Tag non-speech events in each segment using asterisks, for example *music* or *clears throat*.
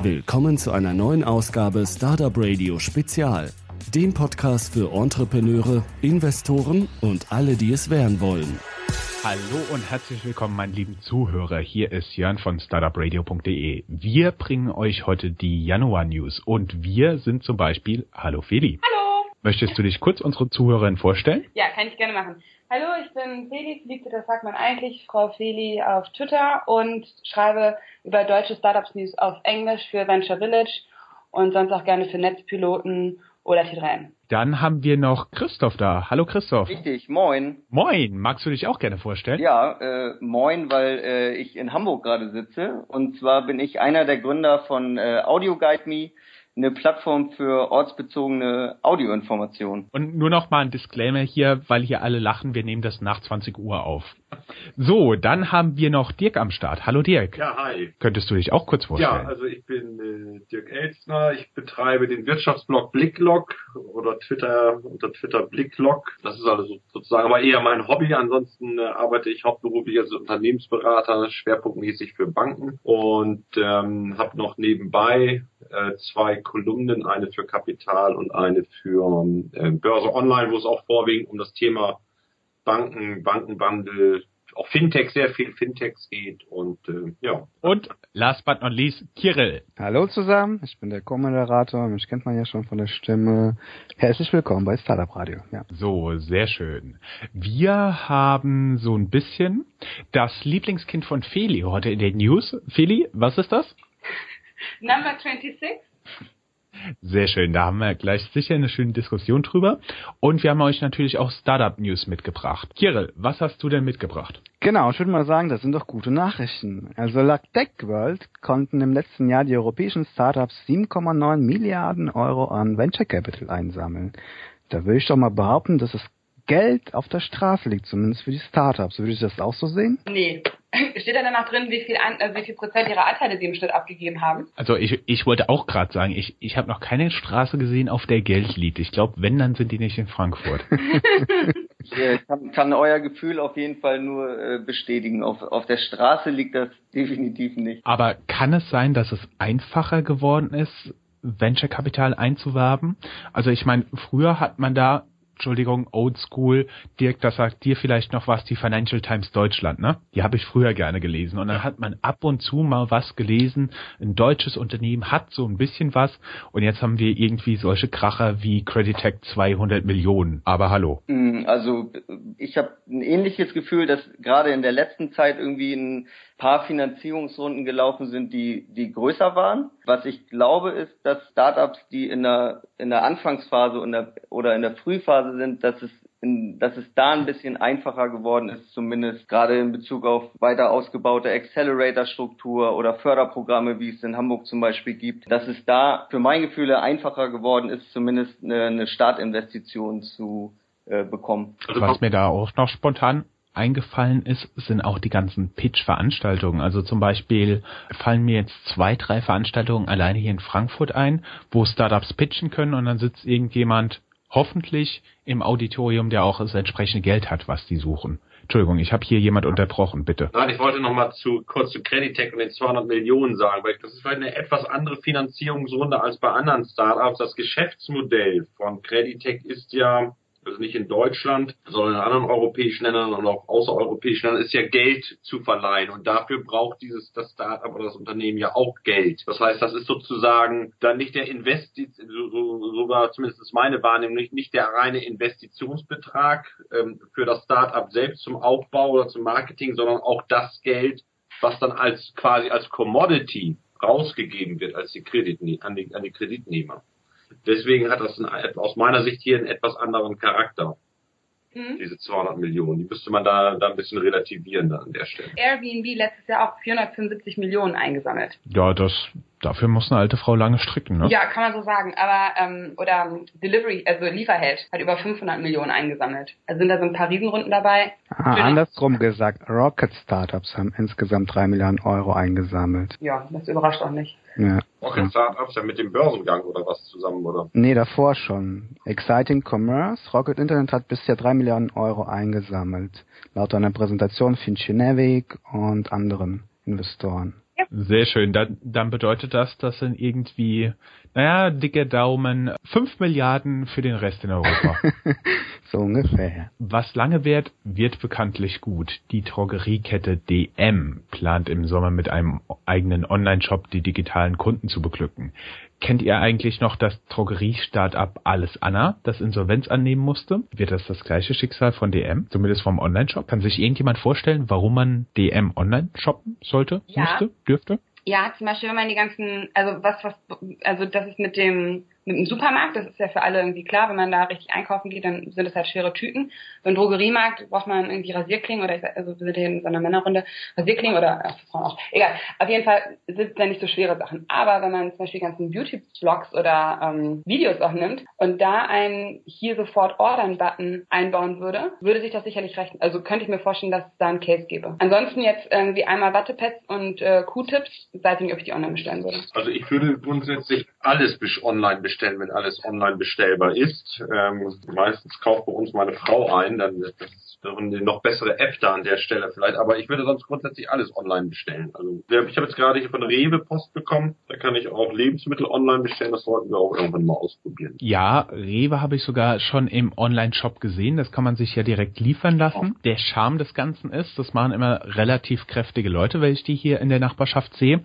Willkommen zu einer neuen Ausgabe Startup Radio Spezial, dem Podcast für Entrepreneure, Investoren und alle, die es werden wollen. Hallo und herzlich willkommen, meine lieben Zuhörer. Hier ist Jörn von startupradio.de. Wir bringen euch heute die Januar News und wir sind zum Beispiel Hallo Feli. Hallo. Möchtest du dich kurz unsere Zuhörerin vorstellen? Ja, kann ich gerne machen. Hallo, ich bin Feli, Felice, das sagt man eigentlich, Frau Feli auf Twitter und schreibe über deutsche Startups News auf Englisch für Venture Village und sonst auch gerne für Netzpiloten oder T3N. Dann haben wir noch Christoph da. Hallo Christoph. Richtig, moin. Moin, magst du dich auch gerne vorstellen? Ja, äh, moin, weil äh, ich in Hamburg gerade sitze. Und zwar bin ich einer der Gründer von äh, Audio Guide Me, eine Plattform für ortsbezogene Audioinformationen. Und nur noch mal ein Disclaimer hier, weil hier alle lachen, wir nehmen das nach 20 Uhr auf. So, dann haben wir noch Dirk am Start. Hallo Dirk. Ja, hi. Könntest du dich auch kurz vorstellen? Ja, also ich bin äh, Dirk Elstner, ich betreibe den Wirtschaftsblog Blicklog oder Twitter unter Twitter Blicklog. Das ist also sozusagen aber eher mein Hobby. Ansonsten äh, arbeite ich hauptberuflich als Unternehmensberater, schwerpunktmäßig für Banken und ähm, habe noch nebenbei äh, zwei Kolumnen, eine für Kapital und eine für äh, Börse Online, wo es auch vorwiegend um das Thema Banken, Bankenwandel, auch Fintech, sehr viel Fintechs geht und äh, ja. Und last but not least, Kirill. Hallo zusammen, ich bin der Co-Moderator, mich kennt man ja schon von der Stimme. Herzlich willkommen bei Startup Radio. Ja. So, sehr schön. Wir haben so ein bisschen das Lieblingskind von Feli heute in den News. Feli, was ist das? Number 26. Sehr schön, da haben wir gleich sicher eine schöne Diskussion drüber. Und wir haben euch natürlich auch Startup News mitgebracht. Kirill, was hast du denn mitgebracht? Genau, ich würde mal sagen, das sind doch gute Nachrichten. Also laut TechWorld konnten im letzten Jahr die europäischen Startups 7,9 Milliarden Euro an Venture Capital einsammeln. Da würde ich doch mal behaupten, dass das Geld auf der Straße liegt, zumindest für die Startups. Würde ich das auch so sehen? Nee. *clears throat* Steht da danach drin, wie viel, an, äh, wie viel Prozent ihrer Anteile sie im Schnitt abgegeben haben? Also ich, ich wollte auch gerade sagen, ich, ich habe noch keine Straße gesehen, auf der Geld liegt. Ich glaube, wenn, dann sind die nicht in Frankfurt. *laughs* ich äh, kann, kann euer Gefühl auf jeden Fall nur äh, bestätigen. Auf, auf der Straße liegt das *laughs* definitiv nicht. Aber kann es sein, dass es einfacher geworden ist, Venture Capital einzuwerben? Also ich meine, früher hat man da Entschuldigung, Old School, Dirk, das sagt dir vielleicht noch was, die Financial Times Deutschland, ne? Die habe ich früher gerne gelesen. Und dann hat man ab und zu mal was gelesen. Ein deutsches Unternehmen hat so ein bisschen was. Und jetzt haben wir irgendwie solche Kracher wie Creditec 200 Millionen. Aber hallo. Also ich habe ein ähnliches Gefühl, dass gerade in der letzten Zeit irgendwie ein paar Finanzierungsrunden gelaufen sind, die, die größer waren. Was ich glaube, ist, dass Startups, die in der, in der Anfangsphase in der, oder in der Frühphase sind, dass es in, dass es da ein bisschen einfacher geworden ist, zumindest gerade in Bezug auf weiter ausgebaute Accelerator-Struktur oder Förderprogramme, wie es in Hamburg zum Beispiel gibt, dass es da für mein Gefühl einfacher geworden ist, zumindest eine, eine Startinvestition zu äh, bekommen. Also was mir da auch noch spontan eingefallen ist, sind auch die ganzen Pitch-Veranstaltungen. Also zum Beispiel fallen mir jetzt zwei, drei Veranstaltungen alleine hier in Frankfurt ein, wo Startups pitchen können und dann sitzt irgendjemand hoffentlich im Auditorium, der auch das entsprechende Geld hat, was die suchen. Entschuldigung, ich habe hier jemand unterbrochen, bitte. Nein, ich wollte noch mal zu, kurz zu Creditec und den 200 Millionen sagen, weil das ist vielleicht eine etwas andere Finanzierungsrunde als bei anderen Startups. Das Geschäftsmodell von Creditec ist ja, also nicht in Deutschland, sondern in anderen europäischen Ländern und auch außereuropäischen Ländern, ist ja Geld zu verleihen. Und dafür braucht dieses, das Startup oder das Unternehmen ja auch Geld. Das heißt, das ist sozusagen dann nicht der Investi so, so, so war zumindest meine Wahrnehmung, nicht, nicht der reine Investitionsbetrag ähm, für das Startup selbst zum Aufbau oder zum Marketing, sondern auch das Geld, was dann als quasi als Commodity rausgegeben wird als die Kredit, an, die, an die Kreditnehmer. Deswegen hat das ein, aus meiner Sicht hier einen etwas anderen Charakter. Mhm. Diese 200 Millionen, die müsste man da, da ein bisschen relativieren dann an der Stelle. Airbnb letztes Jahr auch 475 Millionen eingesammelt. Ja, das dafür muss eine alte Frau lange stricken, ne? Ja, kann man so sagen. Aber ähm, oder Delivery, also Lieferheld, hat über 500 Millionen eingesammelt. Also sind da so ein paar Riesenrunden dabei. Ah, andersrum gesagt, Rocket Startups haben insgesamt drei Milliarden Euro eingesammelt. Ja, das überrascht auch nicht. Ja. Rocket Startups ja mit dem Börsengang oder was zusammen, oder? Nee, davor schon. Exciting Commerce, Rocket Internet hat bisher drei Milliarden Euro eingesammelt. Laut einer Präsentation von Chinevik und anderen Investoren. Sehr schön. Dann, dann bedeutet das, das sind irgendwie, naja, dicke Daumen, 5 Milliarden für den Rest in Europa. *laughs* so ungefähr. Was lange währt, wird bekanntlich gut. Die Drogeriekette DM plant im Sommer mit einem eigenen Online-Shop die digitalen Kunden zu beglücken. Kennt ihr eigentlich noch das Drogerie-Startup Alles Anna, das Insolvenz annehmen musste? Wird das das gleiche Schicksal von DM, zumindest vom Online-Shop? Kann sich irgendjemand vorstellen, warum man DM online shoppen sollte, ja. musste, dürfte? Ja, zum Beispiel, wenn man die ganzen, also was, was, also das ist mit dem mit einem Supermarkt, das ist ja für alle irgendwie klar, wenn man da richtig einkaufen geht, dann sind es halt schwere Tüten. So Drogeriemarkt braucht man irgendwie Rasierklingen oder ich sag, also wir sind hier in so einer Männerrunde, Rasierklingen oder Frauen auch. Egal. Auf jeden Fall sind es ja nicht so schwere Sachen. Aber wenn man zum Beispiel ganzen Beauty-Blogs oder ähm, Videos auch nimmt und da einen hier sofort Ordern-Button einbauen würde, würde sich das sicherlich rechnen. Also könnte ich mir vorstellen, dass es da einen Case gäbe. Ansonsten jetzt irgendwie einmal Wattepads und äh, Q-Tips, weiß ich nicht, ob ich die online bestellen würde. Also ich würde grundsätzlich alles online bestellen bestellen, wenn alles online bestellbar ist. Ähm, meistens kauft bei uns meine Frau ein, dann ist eine noch bessere App da an der Stelle vielleicht. Aber ich würde sonst grundsätzlich alles online bestellen. Also ich habe jetzt gerade hier von Rewe Post bekommen. Da kann ich auch Lebensmittel online bestellen. Das sollten wir auch irgendwann mal ausprobieren. Ja, Rewe habe ich sogar schon im Online-Shop gesehen. Das kann man sich ja direkt liefern lassen. Der Charme des Ganzen ist, das machen immer relativ kräftige Leute, weil ich die hier in der Nachbarschaft sehe,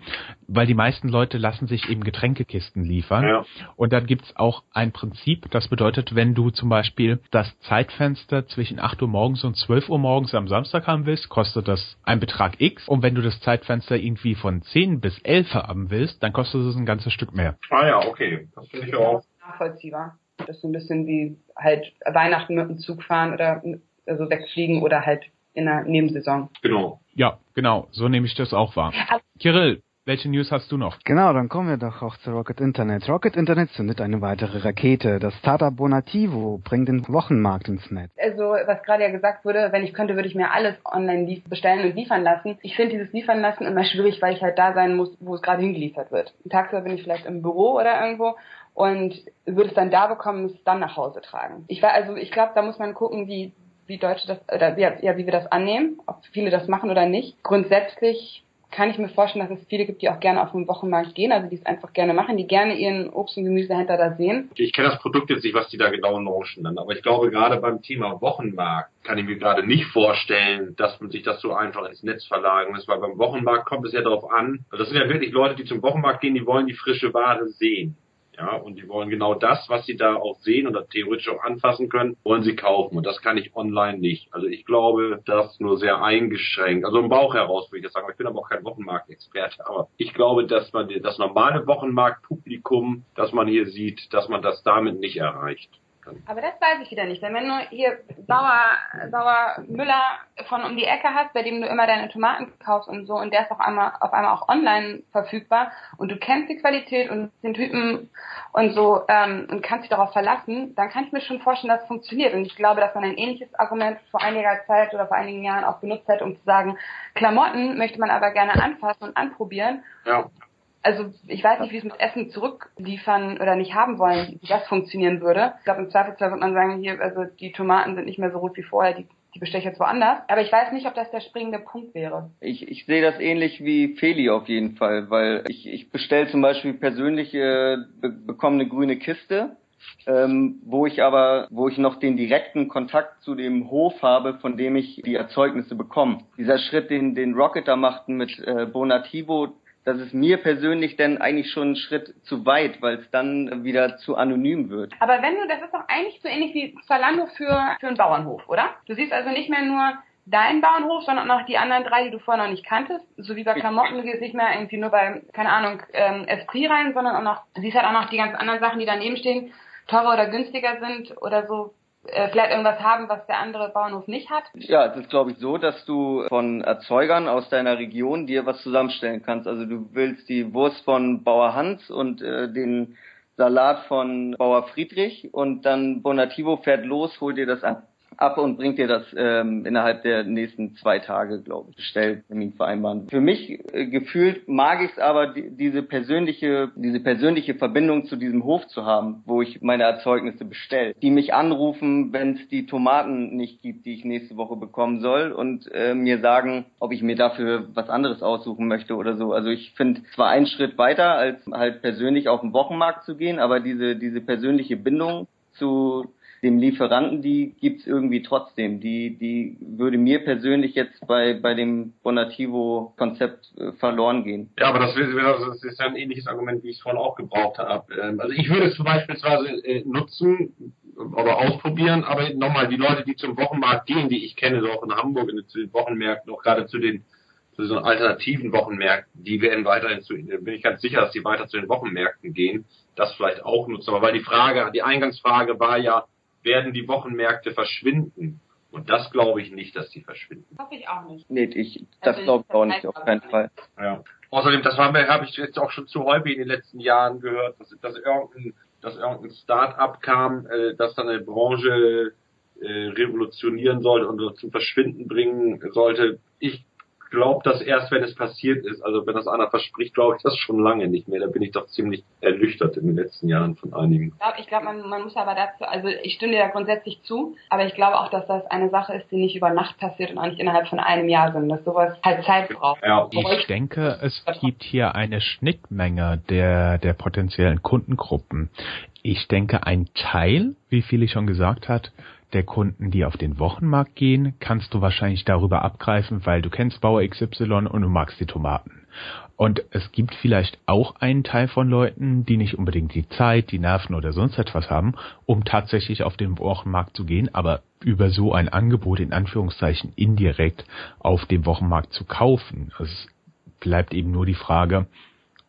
weil die meisten Leute lassen sich eben Getränkekisten liefern. Ja. Und dann gibt's auch ein Prinzip, das bedeutet, wenn du zum Beispiel das Zeitfenster zwischen 8 Uhr morgens und 12 Uhr morgens am Samstag haben willst, kostet das ein Betrag X. Und wenn du das Zeitfenster irgendwie von 10 bis 11 haben willst, dann kostet es ein ganzes Stück mehr. Ah ja, okay. Das finde ich auch. Nachvollziehbar. Das ist so ein bisschen wie halt Weihnachten mit dem Zug fahren oder also wegfliegen oder halt in der Nebensaison. Genau. Ja, genau. So nehme ich das auch wahr. Kirill, welche News hast du noch? Genau, dann kommen wir doch auch zu Rocket Internet. Rocket Internet zündet eine weitere Rakete. Das Startup Bonativo bringt den Wochenmarkt ins Netz. Also, was gerade ja gesagt wurde, wenn ich könnte, würde ich mir alles online bestellen und liefern lassen. Ich finde dieses Liefern lassen immer schwierig, weil ich halt da sein muss, wo es gerade hingeliefert wird. Tagsüber bin ich vielleicht im Büro oder irgendwo und würde es dann da bekommen, muss es dann nach Hause tragen. Ich war also, ich glaube, da muss man gucken, wie wie Deutsche das oder ja, ja, wie wir das annehmen, ob viele das machen oder nicht. Grundsätzlich kann ich mir vorstellen, dass es viele gibt, die auch gerne auf den Wochenmarkt gehen, also die es einfach gerne machen, die gerne ihren Obst- und Gemüsehändler da sehen. Ich kenne das Produkt jetzt nicht, was die da genau launchen dann, aber ich glaube gerade beim Thema Wochenmarkt kann ich mir gerade nicht vorstellen, dass man sich das so einfach ins Netz verlagern lässt, weil beim Wochenmarkt kommt es ja darauf an, also das sind ja wirklich Leute, die zum Wochenmarkt gehen, die wollen die frische Ware sehen. Ja, und die wollen genau das, was sie da auch sehen oder theoretisch auch anfassen können, wollen sie kaufen. Und das kann ich online nicht. Also ich glaube, das nur sehr eingeschränkt. Also im Bauch heraus würde ich das sagen. Ich bin aber auch kein Wochenmarktexperte. Aber ich glaube, dass man das normale Wochenmarktpublikum, das man hier sieht, dass man das damit nicht erreicht. Aber das weiß ich wieder nicht. Denn wenn du hier Sauer, Sauer Müller von um die Ecke hast, bei dem du immer deine Tomaten kaufst und so, und der ist auf einmal, auf einmal auch online verfügbar und du kennst die Qualität und den Typen und so ähm, und kannst dich darauf verlassen, dann kann ich mir schon vorstellen, dass es funktioniert. Und ich glaube, dass man ein ähnliches Argument vor einiger Zeit oder vor einigen Jahren auch benutzt hat, um zu sagen, Klamotten möchte man aber gerne anfassen und anprobieren. Ja also ich weiß nicht, wie es mit Essen zurückliefern oder nicht haben wollen, wie das funktionieren würde. Ich glaube, im Zweifelsfall wird man sagen, hier, also die Tomaten sind nicht mehr so rot wie vorher, die, die bestelle ich jetzt woanders. Aber ich weiß nicht, ob das der springende Punkt wäre. Ich, ich sehe das ähnlich wie Feli auf jeden Fall, weil ich, ich bestelle zum Beispiel persönlich äh, be bekomme eine grüne Kiste. Ähm, wo ich aber, wo ich noch den direkten Kontakt zu dem Hof habe, von dem ich die Erzeugnisse bekomme. Dieser Schritt, den, den Rocket da machten mit äh, Bonativo, das ist mir persönlich dann eigentlich schon ein Schritt zu weit, weil es dann wieder zu anonym wird. Aber wenn du, das ist doch eigentlich so ähnlich wie Zalando für, für einen Bauernhof, oder? Du siehst also nicht mehr nur deinen Bauernhof, sondern auch die anderen drei, die du vorher noch nicht kanntest. So wie bei Klamotten, du gehst nicht mehr irgendwie nur bei, keine Ahnung, ähm, Esprit rein, sondern auch noch, du siehst halt auch noch die ganzen anderen Sachen, die daneben stehen, teurer oder günstiger sind oder so vielleicht irgendwas haben, was der andere Bauernhof nicht hat? Ja, es ist glaube ich so, dass du von Erzeugern aus deiner Region dir was zusammenstellen kannst. Also du willst die Wurst von Bauer Hans und äh, den Salat von Bauer Friedrich und dann Bonativo fährt los, holt dir das ab. Ab und bringt dir das ähm, innerhalb der nächsten zwei Tage, glaube ich, Bestelltermin vereinbaren. Für mich äh, gefühlt mag ich es aber, die, diese persönliche, diese persönliche Verbindung zu diesem Hof zu haben, wo ich meine Erzeugnisse bestelle. Die mich anrufen, wenn es die Tomaten nicht gibt, die ich nächste Woche bekommen soll und äh, mir sagen, ob ich mir dafür was anderes aussuchen möchte oder so. Also ich finde zwar einen Schritt weiter, als halt persönlich auf den Wochenmarkt zu gehen, aber diese, diese persönliche Bindung zu dem Lieferanten, die gibt's irgendwie trotzdem. Die, die würde mir persönlich jetzt bei, bei dem Bonativo-Konzept äh, verloren gehen. Ja, aber das, das ist ein ähnliches Argument, wie ich es vorhin auch gebraucht habe. Ähm, also ich würde es beispielsweise äh, nutzen oder ausprobieren, aber nochmal, die Leute, die zum Wochenmarkt gehen, die ich kenne, so auch in Hamburg, in den Wochenmärkten, auch gerade zu den zu so alternativen Wochenmärkten, die werden weiterhin zu, bin ich ganz sicher, dass die weiter zu den Wochenmärkten gehen, das vielleicht auch nutzen. Aber weil die Frage, die Eingangsfrage war ja, werden die Wochenmärkte verschwinden. Und das glaube ich nicht, dass die verschwinden. Hoffe ich auch nicht. Nee, ich, das also glaube ich auch nicht, auf keinen Fall. Ja. Außerdem, das habe hab ich jetzt auch schon zu häufig in den letzten Jahren gehört, dass, dass irgendein, dass irgendein Start-up kam, äh, das dann eine Branche äh, revolutionieren sollte und zum Verschwinden bringen sollte. Ich glaube das erst, wenn es passiert ist. Also wenn das einer verspricht, glaube ich das schon lange nicht mehr. Da bin ich doch ziemlich ernüchtert in den letzten Jahren von einigen. Ich glaube, man, man muss aber dazu, also ich stimme dir da grundsätzlich zu, aber ich glaube auch, dass das eine Sache ist, die nicht über Nacht passiert und auch nicht innerhalb von einem Jahr, sondern dass sowas halt Zeit braucht. Ja. Ich denke, es gibt hier eine Schnittmenge der, der potenziellen Kundengruppen. Ich denke, ein Teil, wie Philly schon gesagt hat, der Kunden, die auf den Wochenmarkt gehen, kannst du wahrscheinlich darüber abgreifen, weil du kennst Bauer XY und du magst die Tomaten. Und es gibt vielleicht auch einen Teil von Leuten, die nicht unbedingt die Zeit, die Nerven oder sonst etwas haben, um tatsächlich auf den Wochenmarkt zu gehen, aber über so ein Angebot in Anführungszeichen indirekt auf dem Wochenmarkt zu kaufen. Es bleibt eben nur die Frage,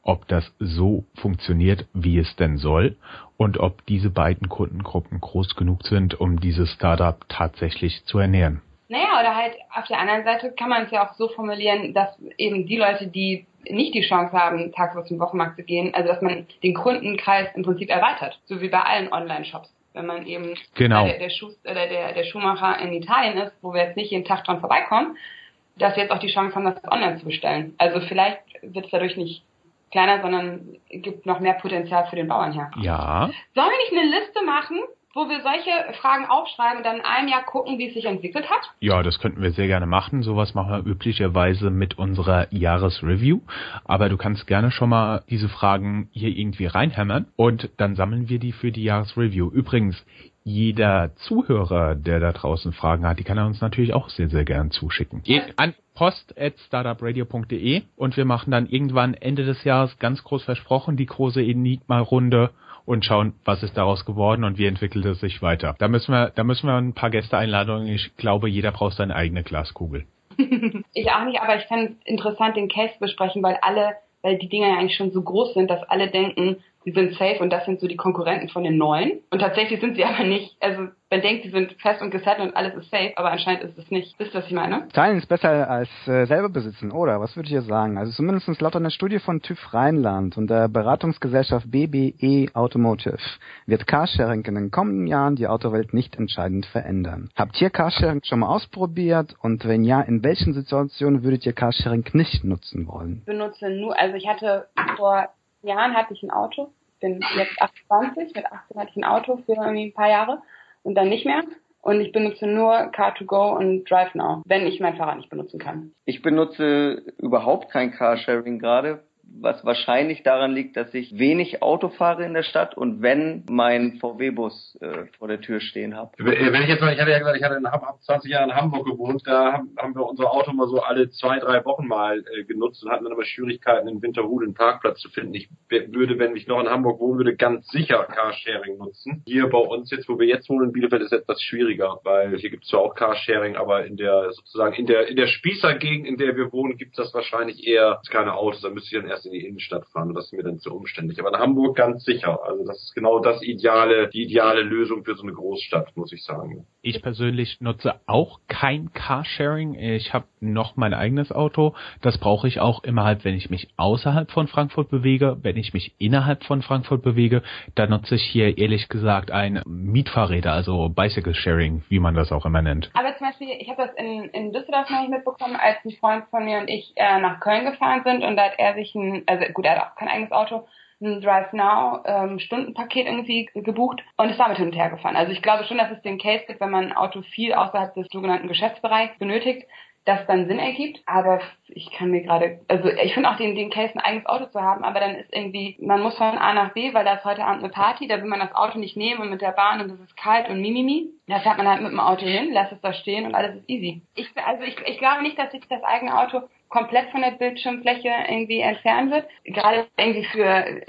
ob das so funktioniert, wie es denn soll und ob diese beiden Kundengruppen groß genug sind, um dieses Startup tatsächlich zu ernähren. Naja, oder halt auf der anderen Seite kann man es ja auch so formulieren, dass eben die Leute, die nicht die Chance haben, tagsüber zum Wochenmarkt zu gehen, also dass man den Kundenkreis im Prinzip erweitert, so wie bei allen Online-Shops. Wenn man eben genau. der, der, Schuh, der, der, der Schuhmacher in Italien ist, wo wir jetzt nicht jeden Tag dran vorbeikommen, dass wir jetzt auch die Chance haben, das online zu bestellen. Also vielleicht wird es dadurch nicht kleiner, sondern gibt noch mehr Potenzial für den Bauern her. Ja. Sollen wir nicht eine Liste machen, wo wir solche Fragen aufschreiben und dann in einem Jahr gucken, wie es sich entwickelt hat? Ja, das könnten wir sehr gerne machen. Sowas machen wir üblicherweise mit unserer Jahresreview. Aber du kannst gerne schon mal diese Fragen hier irgendwie reinhämmern und dann sammeln wir die für die Jahresreview. Übrigens, jeder Zuhörer, der da draußen Fragen hat, die kann er uns natürlich auch sehr, sehr gern zuschicken. An post.startupradio.de und wir machen dann irgendwann Ende des Jahres ganz groß versprochen die große Enigma-Runde und schauen, was ist daraus geworden und wie entwickelt es sich weiter. Da müssen wir, da müssen wir ein paar Gäste einladen. Ich glaube, jeder braucht seine eigene Glaskugel. *laughs* ich auch nicht, aber ich fände es interessant, den Case besprechen, weil alle, weil die Dinger ja eigentlich schon so groß sind, dass alle denken, sie sind safe und das sind so die Konkurrenten von den neuen. Und tatsächlich sind sie *laughs* aber nicht. Also man denkt, sie sind fest und gesettelt und alles ist safe, aber anscheinend ist es nicht. Wisst ihr, was ich meine? Teilen ist besser als äh, selber besitzen, oder? Was würde ich jetzt sagen? Also zumindest laut einer Studie von TÜV Rheinland und der Beratungsgesellschaft BBE Automotive wird Carsharing in den kommenden Jahren die Autowelt nicht entscheidend verändern. Habt ihr Carsharing schon mal ausprobiert? Und wenn ja, in welchen Situationen würdet ihr Carsharing nicht nutzen wollen? Ich benutze nur, also ich hatte vor Jahren hatte ich ein Auto. Ich bin jetzt 28, mit 18 hatte ich ein Auto für irgendwie ein paar Jahre und dann nicht mehr. Und ich benutze nur Car2Go und DriveNow, wenn ich mein Fahrrad nicht benutzen kann. Ich benutze überhaupt kein Carsharing gerade, was wahrscheinlich daran liegt, dass ich wenig Auto fahre in der Stadt und wenn mein VW-Bus äh, vor der Tür stehen habe. Wenn ich jetzt mal, ich hatte ja gesagt, ich hatte in, hab 20 Jahre in Hamburg gewohnt, da haben, haben wir unser Auto mal so alle zwei, drei Wochen mal äh, genutzt und hatten dann aber Schwierigkeiten, in Winterhude einen Parkplatz zu finden. Ich würde, wenn ich noch in Hamburg wohnen würde, ganz sicher Carsharing nutzen. Hier bei uns jetzt, wo wir jetzt wohnen in Bielefeld, ist etwas schwieriger, weil hier gibt es zwar auch Carsharing, aber in der sozusagen in der in der Spießergegend, in der wir wohnen, gibt es das wahrscheinlich eher keine Autos. Da müsste ich dann erst in die Innenstadt fahren und das ist mir dann zu umständlich. Aber in Hamburg ganz sicher. Also das ist genau das ideale, die ideale Lösung für so eine Großstadt, muss ich sagen. Ich persönlich nutze auch kein Carsharing. Ich habe noch mein eigenes Auto. Das brauche ich auch immer halt, wenn ich mich außerhalb von Frankfurt bewege. Wenn ich mich innerhalb von Frankfurt bewege, dann nutze ich hier ehrlich gesagt ein Mietfahrräder, also Bicycle Sharing, wie man das auch immer nennt. Aber zum Beispiel, ich habe das in, in Düsseldorf noch nicht mitbekommen, als ein Freund von mir und ich äh, nach Köln gefahren sind und da hat er sich ein, also gut, er hat auch kein eigenes Auto, ein Drive Now ähm, Stundenpaket irgendwie gebucht und ist damit hin und her gefahren. Also ich glaube schon, dass es den Case gibt, wenn man ein Auto viel außerhalb des sogenannten Geschäftsbereichs benötigt, das dann Sinn ergibt. Aber ich kann mir gerade, also ich finde auch den, den Case, ein eigenes Auto zu haben, aber dann ist irgendwie, man muss von A nach B, weil da ist heute Abend eine Party, da will man das Auto nicht nehmen und mit der Bahn und es ist kalt und mimimi. Da fährt man halt mit dem Auto hin, lässt es da stehen und alles ist easy. Ich, also ich, ich glaube nicht, dass sich das eigene Auto komplett von der Bildschirmfläche irgendwie entfernen wird. Gerade irgendwie für,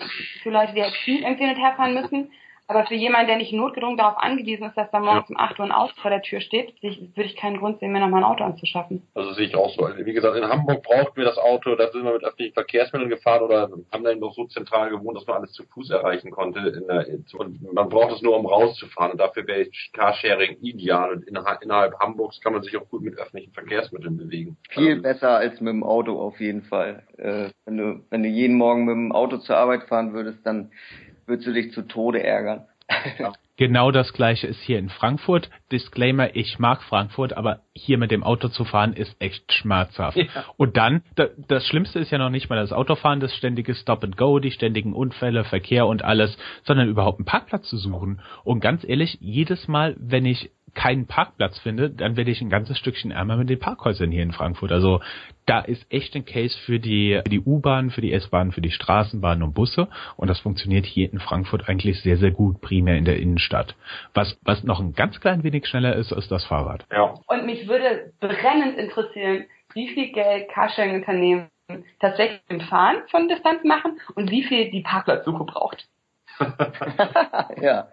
für Leute, die halt viel irgendwie hin und her müssen. Aber für jemanden, der nicht notgedrungen darauf angewiesen ist, dass da morgens um 8 Uhr ein Auto vor der Tür steht, würde ich keinen Grund sehen, mir nochmal ein Auto anzuschaffen. Also sehe ich auch so. Also wie gesagt, in Hamburg brauchten wir das Auto, da sind wir mit öffentlichen Verkehrsmitteln gefahren oder haben dann noch so zentral gewohnt, dass man alles zu Fuß erreichen konnte. Der, und man braucht es nur, um rauszufahren. Und dafür wäre Carsharing ideal. Und innerhalb, Hamburgs kann man sich auch gut mit öffentlichen Verkehrsmitteln bewegen. Viel besser als mit dem Auto auf jeden Fall. Äh, wenn, du, wenn du jeden Morgen mit dem Auto zur Arbeit fahren würdest, dann würdest du dich zu Tode ärgern. Genau das gleiche ist hier in Frankfurt. Disclaimer, ich mag Frankfurt, aber hier mit dem Auto zu fahren ist echt schmerzhaft. Ja. Und dann, das Schlimmste ist ja noch nicht mal das Autofahren, das ständige Stop and Go, die ständigen Unfälle, Verkehr und alles, sondern überhaupt einen Parkplatz zu suchen. Und ganz ehrlich, jedes Mal, wenn ich keinen Parkplatz finde, dann werde ich ein ganzes Stückchen ärmer mit den Parkhäusern hier in Frankfurt. Also da ist echt ein Case für die, für die U-Bahn, für die S-Bahn, für die Straßenbahnen und Busse. Und das funktioniert hier in Frankfurt eigentlich sehr, sehr gut, primär in der Innenstadt. Was, was noch ein ganz klein wenig schneller ist, ist das Fahrrad. Ja. Und mich würde brennend interessieren, wie viel Geld Carsharing-Unternehmen tatsächlich im Fahren von Distanz machen und wie viel die Parkplatzsuche braucht. *laughs* *laughs* ja,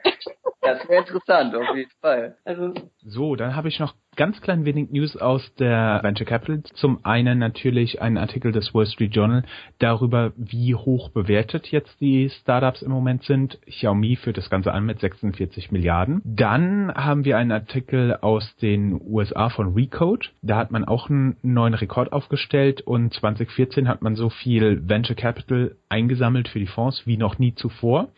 das wäre interessant, auf jeden Fall. Also, so, dann habe ich noch ganz klein wenig News aus der Venture Capital. Zum einen natürlich ein Artikel des Wall Street Journal darüber, wie hoch bewertet jetzt die Startups im Moment sind. Xiaomi führt das Ganze an mit 46 Milliarden. Dann haben wir einen Artikel aus den USA von Recode. Da hat man auch einen neuen Rekord aufgestellt und 2014 hat man so viel Venture Capital eingesammelt für die Fonds wie noch nie zuvor.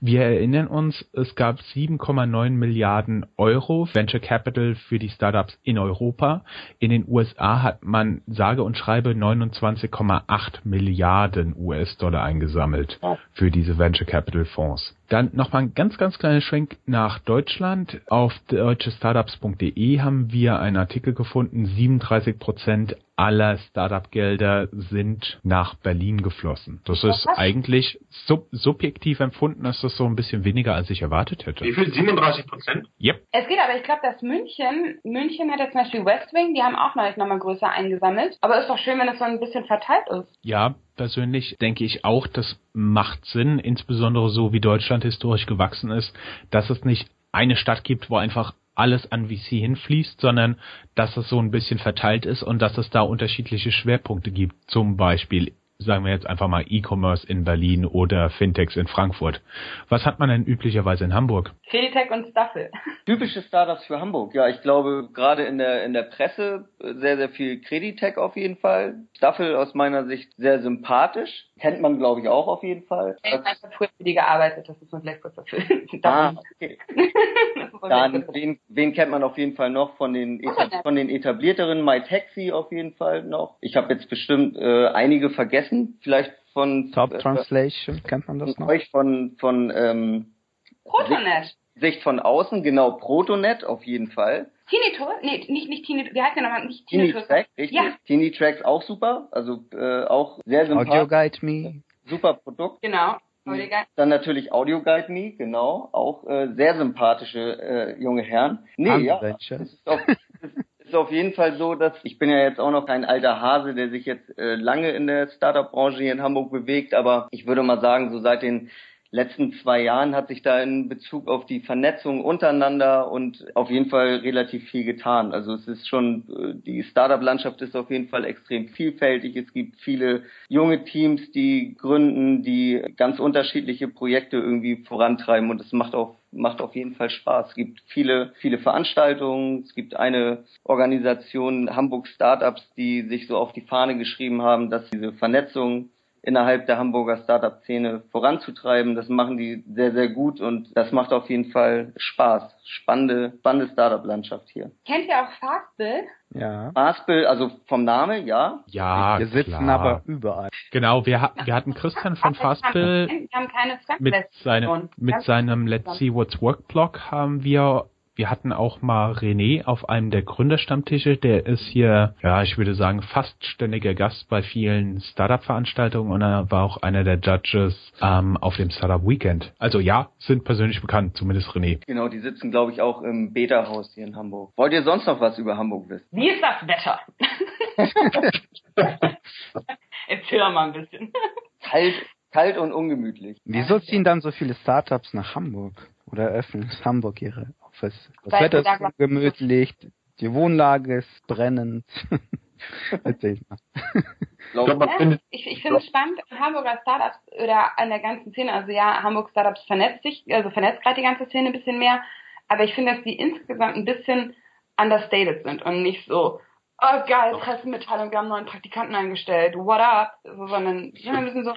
Wir erinnern uns, es gab 7,9 Milliarden Euro Venture Capital für die Startups in Europa. In den USA hat man sage und schreibe 29,8 Milliarden US-Dollar eingesammelt für diese Venture Capital Fonds. Dann nochmal ein ganz, ganz kleiner Schwenk nach Deutschland. Auf deutschestartups.de haben wir einen Artikel gefunden, 37 Prozent aller Startup-Gelder sind nach Berlin geflossen. Das ist Was? eigentlich sub subjektiv empfunden, ist das so ein bisschen weniger, als ich erwartet hätte. Wie viel? 37 Prozent? Yep. Es geht aber, ich glaube, dass München, München hat ja zum Beispiel Westwing, die haben auch neulich nochmal größer eingesammelt. Aber ist doch schön, wenn es so ein bisschen verteilt ist. Ja, persönlich denke ich auch, das macht Sinn, insbesondere so wie Deutschland historisch gewachsen ist, dass es nicht eine Stadt gibt, wo einfach alles an VC hinfließt, sondern dass es so ein bisschen verteilt ist und dass es da unterschiedliche Schwerpunkte gibt. Zum Beispiel sagen wir jetzt einfach mal E-Commerce in Berlin oder Fintechs in Frankfurt. Was hat man denn üblicherweise in Hamburg? Fintech und Staffel. *laughs* Typische Startups für Hamburg. Ja, ich glaube gerade in der in der Presse sehr sehr viel Creditech auf jeden Fall. Staffel aus meiner Sicht sehr sympathisch. Kennt man glaube ich auch auf jeden Fall. Ich habe früher für die gearbeitet, das muss man vielleicht kurz erfüllen. *laughs* ah, okay. *laughs* Dann wen, wen kennt man auf jeden Fall noch von den von den etablierteren MyTaxi auf jeden Fall noch. Ich habe jetzt bestimmt äh, einige vergessen vielleicht von Top äh, Translation, kennt man das noch? Euch von von ähm, Protonet. Sicht, Sicht von außen, genau, Protonet auf jeden Fall. Tinnitus? Nee, nicht, nicht Tinnitus. Wie heißt der nochmal? Nicht Tinnitus. Track, richtig. Ja. Tracks auch super. Also äh, auch sehr sympathisch. Audio Guide Me. Super Produkt. Genau. Dann natürlich Audio Guide Me, genau. Auch äh, sehr sympathische äh, junge Herren. Nee, ja. Das ist auch, ist auf jeden Fall so, dass ich bin ja jetzt auch noch kein alter Hase, der sich jetzt äh, lange in der Startup-Branche hier in Hamburg bewegt, aber ich würde mal sagen, so seit den letzten zwei Jahren hat sich da in Bezug auf die Vernetzung untereinander und auf jeden Fall relativ viel getan. Also es ist schon, äh, die Startup-Landschaft ist auf jeden Fall extrem vielfältig. Es gibt viele junge Teams, die gründen, die ganz unterschiedliche Projekte irgendwie vorantreiben und es macht auch macht auf jeden Fall Spaß. Es gibt viele, viele Veranstaltungen. Es gibt eine Organisation, Hamburg Startups, die sich so auf die Fahne geschrieben haben, dass diese Vernetzung innerhalb der Hamburger Startup-Szene voranzutreiben. Das machen die sehr, sehr gut und das macht auf jeden Fall Spaß. Spannende, spannende Startup-Landschaft hier. Kennt ihr auch Fastbill? Ja. Fastbill, also vom Name, ja. Ja, Wir sitzen klar. aber überall. Genau, wir, ha- wir hatten Christian von *laughs* Fastbill Wir haben keine mit seinem, mit seinem Let's See What's Work Blog haben wir, wir hatten auch mal René auf einem der Gründerstammtische, der ist hier, ja, ich würde sagen, fast ständiger Gast bei vielen Startup-Veranstaltungen und er war auch einer der Judges ähm, auf dem Startup Weekend. Also ja, sind persönlich bekannt, zumindest René. Genau, die sitzen, glaube ich, auch im Beta-Haus hier in Hamburg. Wollt ihr sonst noch was über Hamburg wissen? Wie ist das Wetter? *laughs* Erzähl doch mal ein bisschen. Kalt, kalt und ungemütlich. Wieso ziehen dann so viele Startups nach Hamburg? Oder öffnen Hamburg ihre Das Weil Wetter ist so gemütlich, die Wohnlage ist brennend. *laughs* Erzähl mal. Ich Ja, ich ich finde es spannend, an Hamburger Startups oder an der ganzen Szene, also ja, Hamburg Startups vernetzt sich, also vernetzt gerade die ganze Szene ein bisschen mehr, aber ich finde, dass die insgesamt ein bisschen understated sind und nicht so, oh geil, Pressemitteilung, wir haben neuen Praktikanten eingestellt, what up, so, sondern sind ein bisschen so,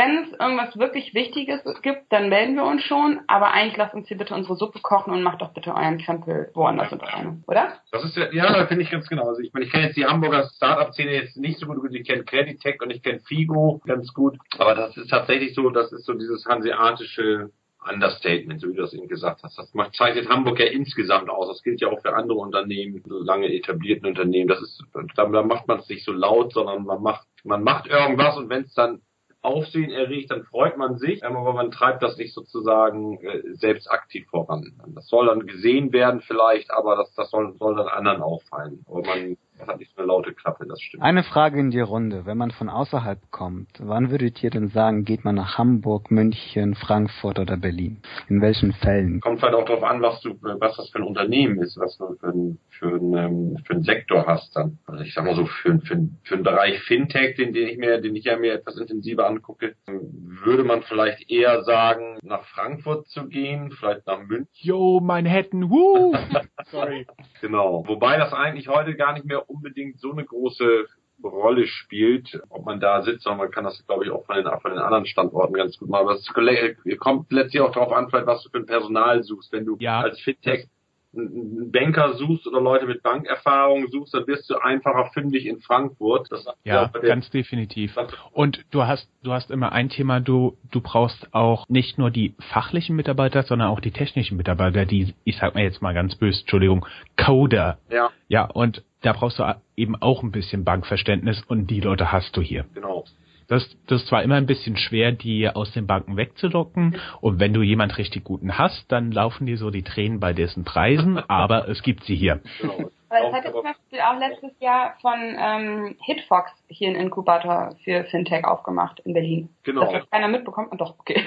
wenn es irgendwas wirklich Wichtiges gibt, dann melden wir uns schon, aber eigentlich lasst uns hier bitte unsere Suppe kochen und macht doch bitte euren Krempel woanders unter eine, oder? das ist ja, ja, finde ich ganz genau. Also ich meine, ich kenne jetzt die Hamburger Startup-Szene jetzt nicht so gut, ich kenne Creditech und ich kenne Figo ganz gut, aber das ist tatsächlich so, das ist so dieses hanseatische Understatement, so wie du das eben gesagt hast. Das macht, zeichnet Hamburg ja insgesamt aus. Das gilt ja auch für andere Unternehmen, so lange etablierten Unternehmen. Das ist, da, da macht man es nicht so laut, sondern man macht, man macht irgendwas und wenn es dann Aufsehen erregt, dann freut man sich, ähm, aber man treibt das nicht sozusagen äh, selbst aktiv voran. Das soll dann gesehen werden vielleicht, aber das, das soll, soll dann anderen auffallen. Aber man hat nicht so eine laute Klappe, das stimmt. Eine Frage in die Runde. Wenn man von außerhalb kommt, wann würdet ihr denn sagen, geht man nach Hamburg, München, Frankfurt oder Berlin? In welchen Fällen? Kommt halt auch darauf an, was du, was das für ein Unternehmen ist, was du für einen für einen, ähm, für einen Sektor hast dann. Also ich sag mal so für, für, für einen Bereich Fintech, den, den ich mir, den ich ja mir etwas intensiver angucke, würde man vielleicht eher sagen, nach Frankfurt zu gehen, vielleicht nach München. Yo, Manhattan, woo! *laughs* Sorry. Genau. Wobei das eigentlich heute gar nicht mehr unbedingt so eine große Rolle spielt, ob man da sitzt, sondern man kann das, glaube ich, auch von den, von den anderen Standorten ganz gut machen. Aber es kommt letztlich auch darauf an, vielleicht was du für ein Personal suchst. Wenn du Ja. als Fintech einen Banker suchst oder Leute mit Bankerfahrung suchst, dann wirst du einfacher fündig in Frankfurt. Ja, ganz definitiv. Und du hast, du hast immer ein Thema, du, du brauchst auch nicht nur die fachlichen Mitarbeiter, sondern auch die technischen Mitarbeiter, die, ich sag mal jetzt mal ganz böse, Entschuldigung, Coder. Ja, Ja, und da brauchst du eben auch ein bisschen Bankverständnis und die Leute hast du hier. genau. Das, das ist zwar immer ein bisschen schwer, die aus den Banken wegzudocken. Und wenn du jemand richtig guten hast, dann laufen dir so die Tränen bei dessen Preisen, *laughs* aber es gibt sie hier. genau. Aber es Auch- hat jetzt aber- zum Beispiel auch letztes Jahr von ähm, Hitfox hier einen Inkubator für Fintech aufgemacht in Berlin. Genau. Das hat keiner mitbekommen. Und doch, okay.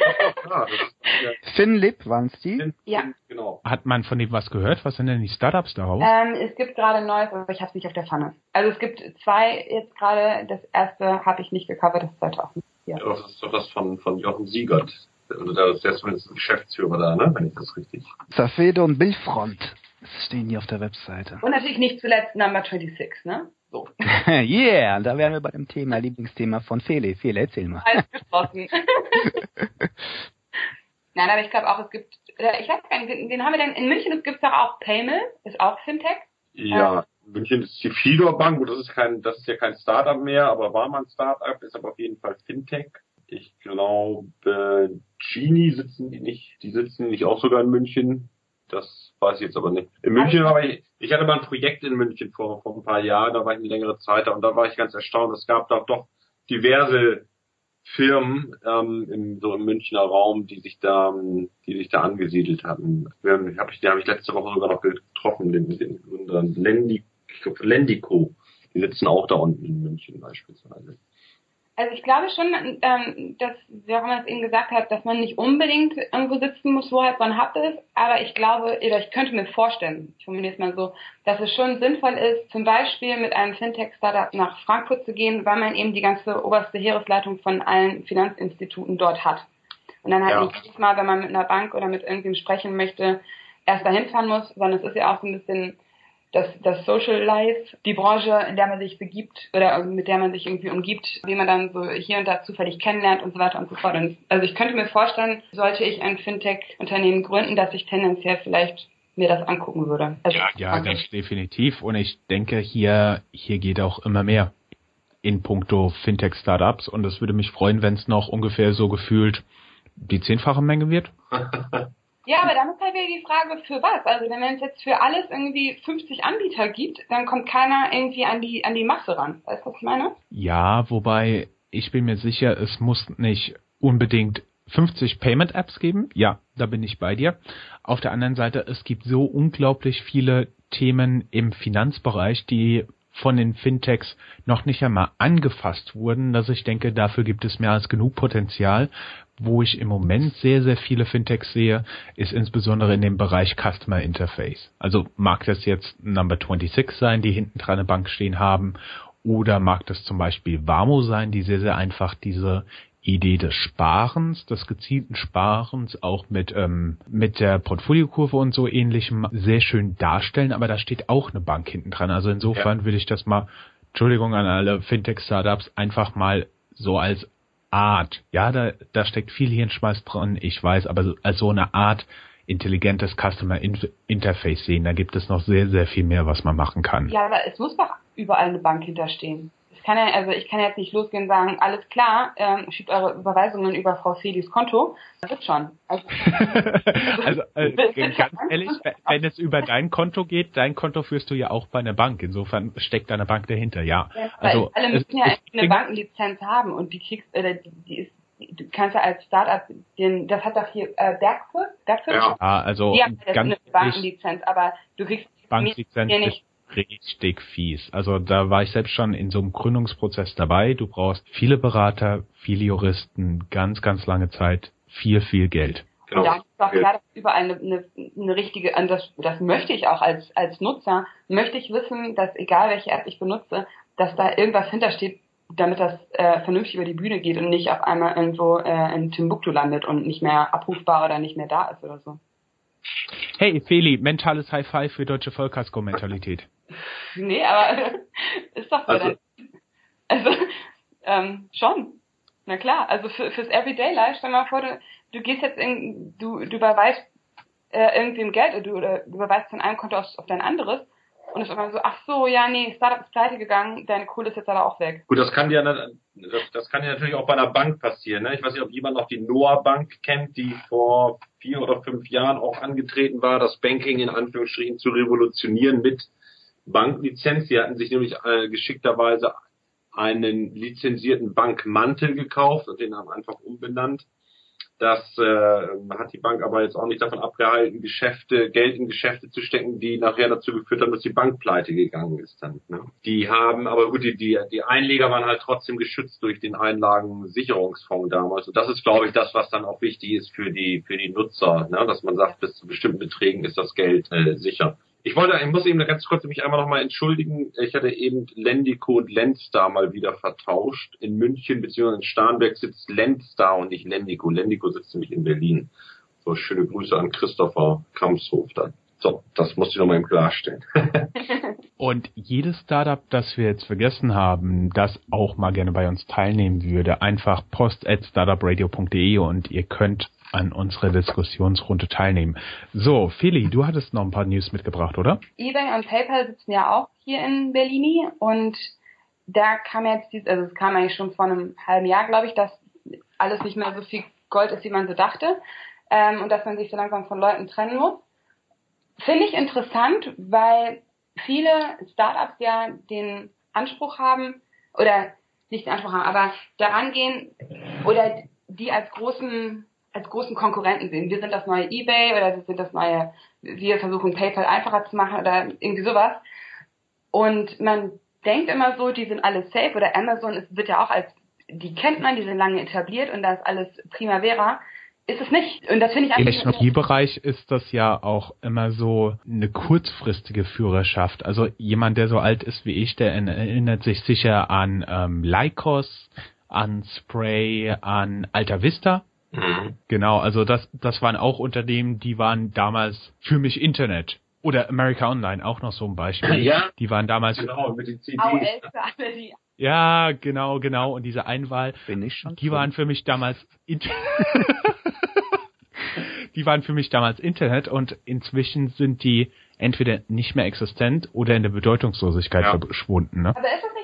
Ja, das *laughs* FinLib waren es die? Ja. genau. Hat man von dem was gehört? Was sind denn die Startups daraus? ähm, es gibt gerade ein neues, aber ich habe es nicht auf der Pfanne. Also es gibt zwei jetzt gerade. Das erste habe ich nicht gecovert, das zweite auch nicht. Ja, das ist doch das von, von Jochen Siegert. Also der ist der zumindest Geschäftsführer da, ne? Wenn ich das richtig. Zafedo und Billfront stehen hier auf der Webseite. Und natürlich nicht zuletzt Number 26, ne? So. *laughs* yeah, da wären wir bei dem Thema, Lieblingsthema von Fele. Fele, erzähl mal. Alles geschlossen. *laughs* Nein, aber ich glaube auch, es gibt, äh, ich weiß gar nicht, wen haben wir denn? In München gibt es doch auch Paymil, ist auch Fintech. Ja, München ist die Fidor Bank, gut, das ist kein, das ist ja kein Startup mehr, aber war mal ein Startup, ist aber auf jeden Fall Fintech. Ich glaube, Genie sitzen die nicht, die sitzen nicht auch sogar in München. Das weiß ich jetzt aber nicht. In München war ich, ich hatte mal ein Projekt in München vor, vor ein paar Jahren, da war ich eine längere Zeit da und da war ich ganz erstaunt. Es gab da doch diverse Firmen ähm, im, so im Münchner Raum, die sich da, die sich da angesiedelt hatten. Wir haben, hab ich, die habe ich letzte Woche sogar noch getroffen, den, den Gründer Lendi, Lendico. Die sitzen auch da unten in München beispielsweise. Also ich glaube schon, ähm, dass, wie auch immer es eben gesagt hat, dass man nicht unbedingt irgendwo sitzen muss, wo halt man Hub ist, aber ich glaube, oder ich könnte mir vorstellen, ich formuliere es mal so, dass es schon sinnvoll ist, zum Beispiel mit einem Fintech-Startup nach Frankfurt zu gehen, weil man eben die ganze oberste Heeresleitung von allen Finanzinstituten dort hat. Und dann halt ja. nicht jedes Mal, wenn man mit einer Bank oder mit irgendwem sprechen möchte, erst dahin fahren muss, sondern es ist ja auch so ein bisschen das, das Social Life, die Branche, in der man sich begibt oder mit der man sich irgendwie umgibt, wie man dann so hier und da zufällig kennenlernt und so weiter und so fort. Und also ich könnte mir vorstellen, sollte ich ein Fintech-Unternehmen gründen, dass ich tendenziell vielleicht mir das angucken würde. Also ja, ja ganz definitiv. Und ich denke, hier, hier geht auch immer mehr in puncto Fintech-Startups. Und es würde mich freuen, wenn es noch ungefähr so gefühlt die zehnfache Menge wird. *laughs* Ja, aber dann ist halt wieder die Frage, für was? Also wenn es jetzt für alles irgendwie 50 Anbieter gibt, dann kommt keiner irgendwie an die, an die Masse ran. Weißt du, was ich meine? Ja, wobei ich bin mir sicher, es muss nicht unbedingt 50 Payment-Apps geben. Ja, da bin ich bei dir. Auf der anderen Seite, es gibt so unglaublich viele Themen im Finanzbereich, die von den Fintechs noch nicht einmal angefasst wurden, dass ich denke, dafür gibt es mehr als genug Potenzial. Wo ich im Moment sehr, sehr viele Fintechs sehe, ist insbesondere in dem Bereich Customer Interface. Also mag das jetzt Number 26 sein, die hinten dran eine Bank stehen haben, oder mag das zum Beispiel Vamo sein, die sehr, sehr einfach diese Idee des Sparens, des gezielten Sparens, auch mit, ähm, mit der Portfoliokurve und so ähnlichem sehr schön darstellen, aber da steht auch eine Bank hinten dran. Also insofern ja. würde ich das mal, Entschuldigung an alle Fintech-Startups, einfach mal so als Art, ja, da, da steckt viel Hirnschmeiß dran, ich weiß, aber als so eine Art intelligentes Customer Interface sehen, da gibt es noch sehr, sehr viel mehr, was man machen kann. Ja, aber es muss doch überall eine Bank hinterstehen kann ja, also ich kann jetzt nicht losgehen und sagen, alles klar, ähm, schiebt eure Überweisungen über Frau Felis Konto. Das wird schon. Also, *laughs* also äh, ganz ehrlich, wenn es über dein Konto geht, dein Konto führst du ja auch bei einer Bank. Insofern steckt da eine Bank dahinter, ja. ja also alle müssen ja eine Bankenlizenz haben und die kriegst, äh, die, die ist du kannst ja als Startup den, das hat doch hier äh, Bergfurt, Bergfurt? Ja, also ja, das ganz ist eine Bankenlizenz, aber du kriegst Banklizenz nicht, nicht richtig fies. Also da war ich selbst schon in so einem Gründungsprozess dabei. Du brauchst viele Berater, viele Juristen, ganz, ganz lange Zeit, viel, viel Geld. Genau. Und da ist doch klar, dass überall eine, eine, eine richtige, das, das möchte ich auch als, als Nutzer, möchte ich wissen, dass egal welche App ich benutze, dass da irgendwas hintersteht, damit das äh, vernünftig über die Bühne geht und nicht auf einmal irgendwo äh, in Timbuktu landet und nicht mehr abrufbar oder nicht mehr da ist oder so. Hey, Feli, mentales High Five für deutsche Vollkasko-Mentalität. Nee, aber *laughs* ist doch so. Also, also ähm, schon. Na klar, also für, fürs Everyday Life, stell mal vor, du, du gehst jetzt in, du, du überweist äh, irgendwem Geld oder du, oder du überweist von einem Konto auf, auf dein anderes und ist immer so, ach so, ja, nee, Startup ist pleite gegangen, deine Kohle ist jetzt aber auch weg. Gut, das kann ja, das, das kann ja natürlich auch bei einer Bank passieren. Ne? Ich weiß nicht, ob jemand noch die Noah Bank kennt, die vor vier oder fünf Jahren auch angetreten war, das Banking in Anführungsstrichen zu revolutionieren mit Banklizenz. Sie hatten sich nämlich äh, geschickterweise einen lizenzierten Bankmantel gekauft und den haben einfach umbenannt. Das äh, hat die Bank aber jetzt auch nicht davon abgehalten, Geschäfte, Geld in Geschäfte zu stecken, die nachher dazu geführt haben, dass die Bank pleite gegangen ist dann. Ne? Die haben, aber gut, die, die, die Einleger waren halt trotzdem geschützt durch den Einlagensicherungsfonds damals. Und das ist, glaube ich, das, was dann auch wichtig ist für die, für die Nutzer, ne? dass man sagt, bis zu bestimmten Beträgen ist das Geld äh, sicher. Ich wollte, ich muss eben ganz kurz mich einmal nochmal entschuldigen. Ich hatte eben Lendiko und Lendstar mal wieder vertauscht. In München bzw. in Starnberg sitzt Lendstar und nicht Lendiko. Lendiko sitzt nämlich in Berlin. So, schöne Grüße an Christopher Kampshof dann. So, das musste ich nochmal eben klarstellen. *laughs* und jedes Startup, das wir jetzt vergessen haben, das auch mal gerne bei uns teilnehmen würde, einfach post at startupradio.de und ihr könnt an unserer Diskussionsrunde teilnehmen. So, Feli, du hattest noch ein paar News mitgebracht, oder? eBay und PayPal sitzen ja auch hier in Berlini und da kam jetzt, dies, also es kam eigentlich schon vor einem halben Jahr, glaube ich, dass alles nicht mehr so viel Gold ist, wie man so dachte ähm, und dass man sich so langsam von Leuten trennen muss. Finde ich interessant, weil viele Startups ja den Anspruch haben oder nicht den Anspruch haben, aber daran gehen oder die als großen als großen Konkurrenten sehen. Wir sind das neue eBay oder wir sind das neue, wir versuchen PayPal einfacher zu machen oder irgendwie sowas. Und man denkt immer so, die sind alle safe oder Amazon ist, wird ja auch als die kennt man, die sind lange etabliert und da ist alles Primavera ist es nicht. Und das finde ich Im Technologiebereich ist das ja auch immer so eine kurzfristige Führerschaft. Also jemand, der so alt ist wie ich, der erinnert sich sicher an ähm, Lycos, an Spray, an Alta Vista. Mhm. Genau, also das, das waren auch Unternehmen, die waren damals für mich Internet. Oder America Online, auch noch so ein Beispiel. Ja. Die waren damals. Genau, mit den CDs. Ja, genau, genau. Und diese Einwahl, Bin ich schon die waren für mich damals *laughs* die waren für mich damals Internet und inzwischen sind die entweder nicht mehr existent oder in der Bedeutungslosigkeit ja. verschwunden. Ne? Aber ist das nicht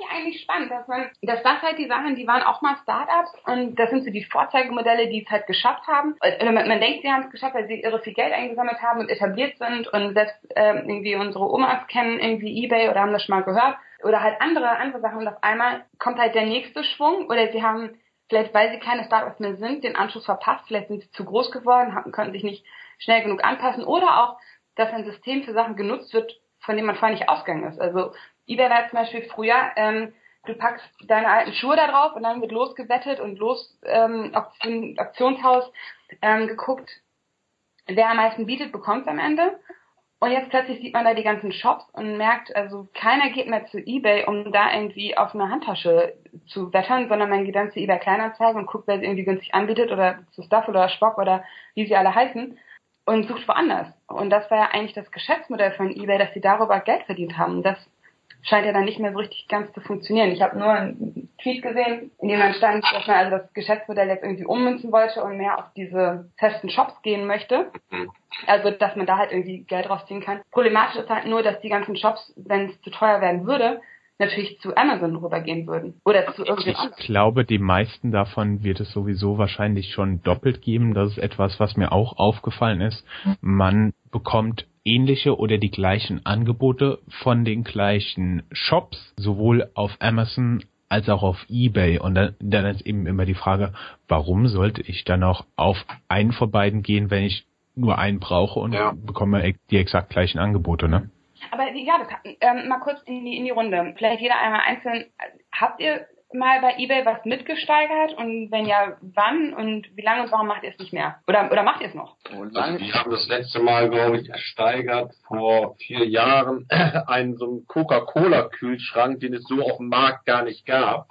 spannend, dass man, dass das halt die Sachen, die waren auch mal Startups und das sind so die Vorzeigemodelle, die es halt geschafft haben. Oder man, man denkt, sie haben es geschafft, weil sie irre viel Geld eingesammelt haben und etabliert sind und selbst ähm, irgendwie unsere Omas kennen irgendwie Ebay oder haben das schon mal gehört oder halt andere andere Sachen und auf einmal kommt halt der nächste Schwung oder sie haben vielleicht weil sie keine Startups mehr sind, den Anschluss verpasst, vielleicht sind sie zu groß geworden, haben, können sich nicht schnell genug anpassen oder auch, dass ein System für Sachen genutzt wird, von dem man vorher nicht ausgegangen ist. Also eBay war zum Beispiel früher, ähm, du packst deine alten Schuhe da drauf und dann wird losgewettet und los ähm, Auktion, Auktionshaus ähm, geguckt, wer am meisten bietet, bekommt am Ende. Und jetzt plötzlich sieht man da die ganzen Shops und merkt, also keiner geht mehr zu eBay, um da irgendwie auf eine Handtasche zu wettern, sondern man geht dann zu eBay Kleinanzeigen und guckt, wer sie irgendwie günstig anbietet oder zu Stuff oder Spock oder wie sie alle heißen und sucht woanders. Und das war ja eigentlich das Geschäftsmodell von eBay, dass sie darüber Geld verdient haben. Das scheint ja dann nicht mehr so richtig ganz zu funktionieren. Ich habe nur einen Tweet gesehen, in dem dann stand, dass man also das Geschäftsmodell jetzt irgendwie ummünzen wollte und mehr auf diese festen Shops gehen möchte. Mhm. Also, dass man da halt irgendwie Geld rausziehen kann. Problematisch ist halt nur, dass die ganzen Shops, wenn es zu teuer werden würde, natürlich zu Amazon rübergehen würden. Oder zu irgendwie Ich glaube, die meisten davon wird es sowieso wahrscheinlich schon doppelt geben. Das ist etwas, was mir auch aufgefallen ist. Man bekommt ähnliche oder die gleichen Angebote von den gleichen Shops, sowohl auf Amazon als auch auf eBay. Und dann, dann ist eben immer die Frage, warum sollte ich dann auch auf einen von beiden gehen, wenn ich nur einen brauche und ja. bekomme die exakt gleichen Angebote, ne? Aber ja, das, ähm, mal kurz in die, in die Runde. Vielleicht jeder einmal einzeln. Habt ihr mal bei eBay was mitgesteigert und wenn ja, wann und wie lange und warum macht ihr es nicht mehr? Oder, oder macht ihr es noch? Also wir haben das letzte Mal, glaube ich, ersteigert vor vier Jahren *clears throat* einen so einen Coca-Cola-Kühlschrank, den es so auf dem Markt gar nicht gab.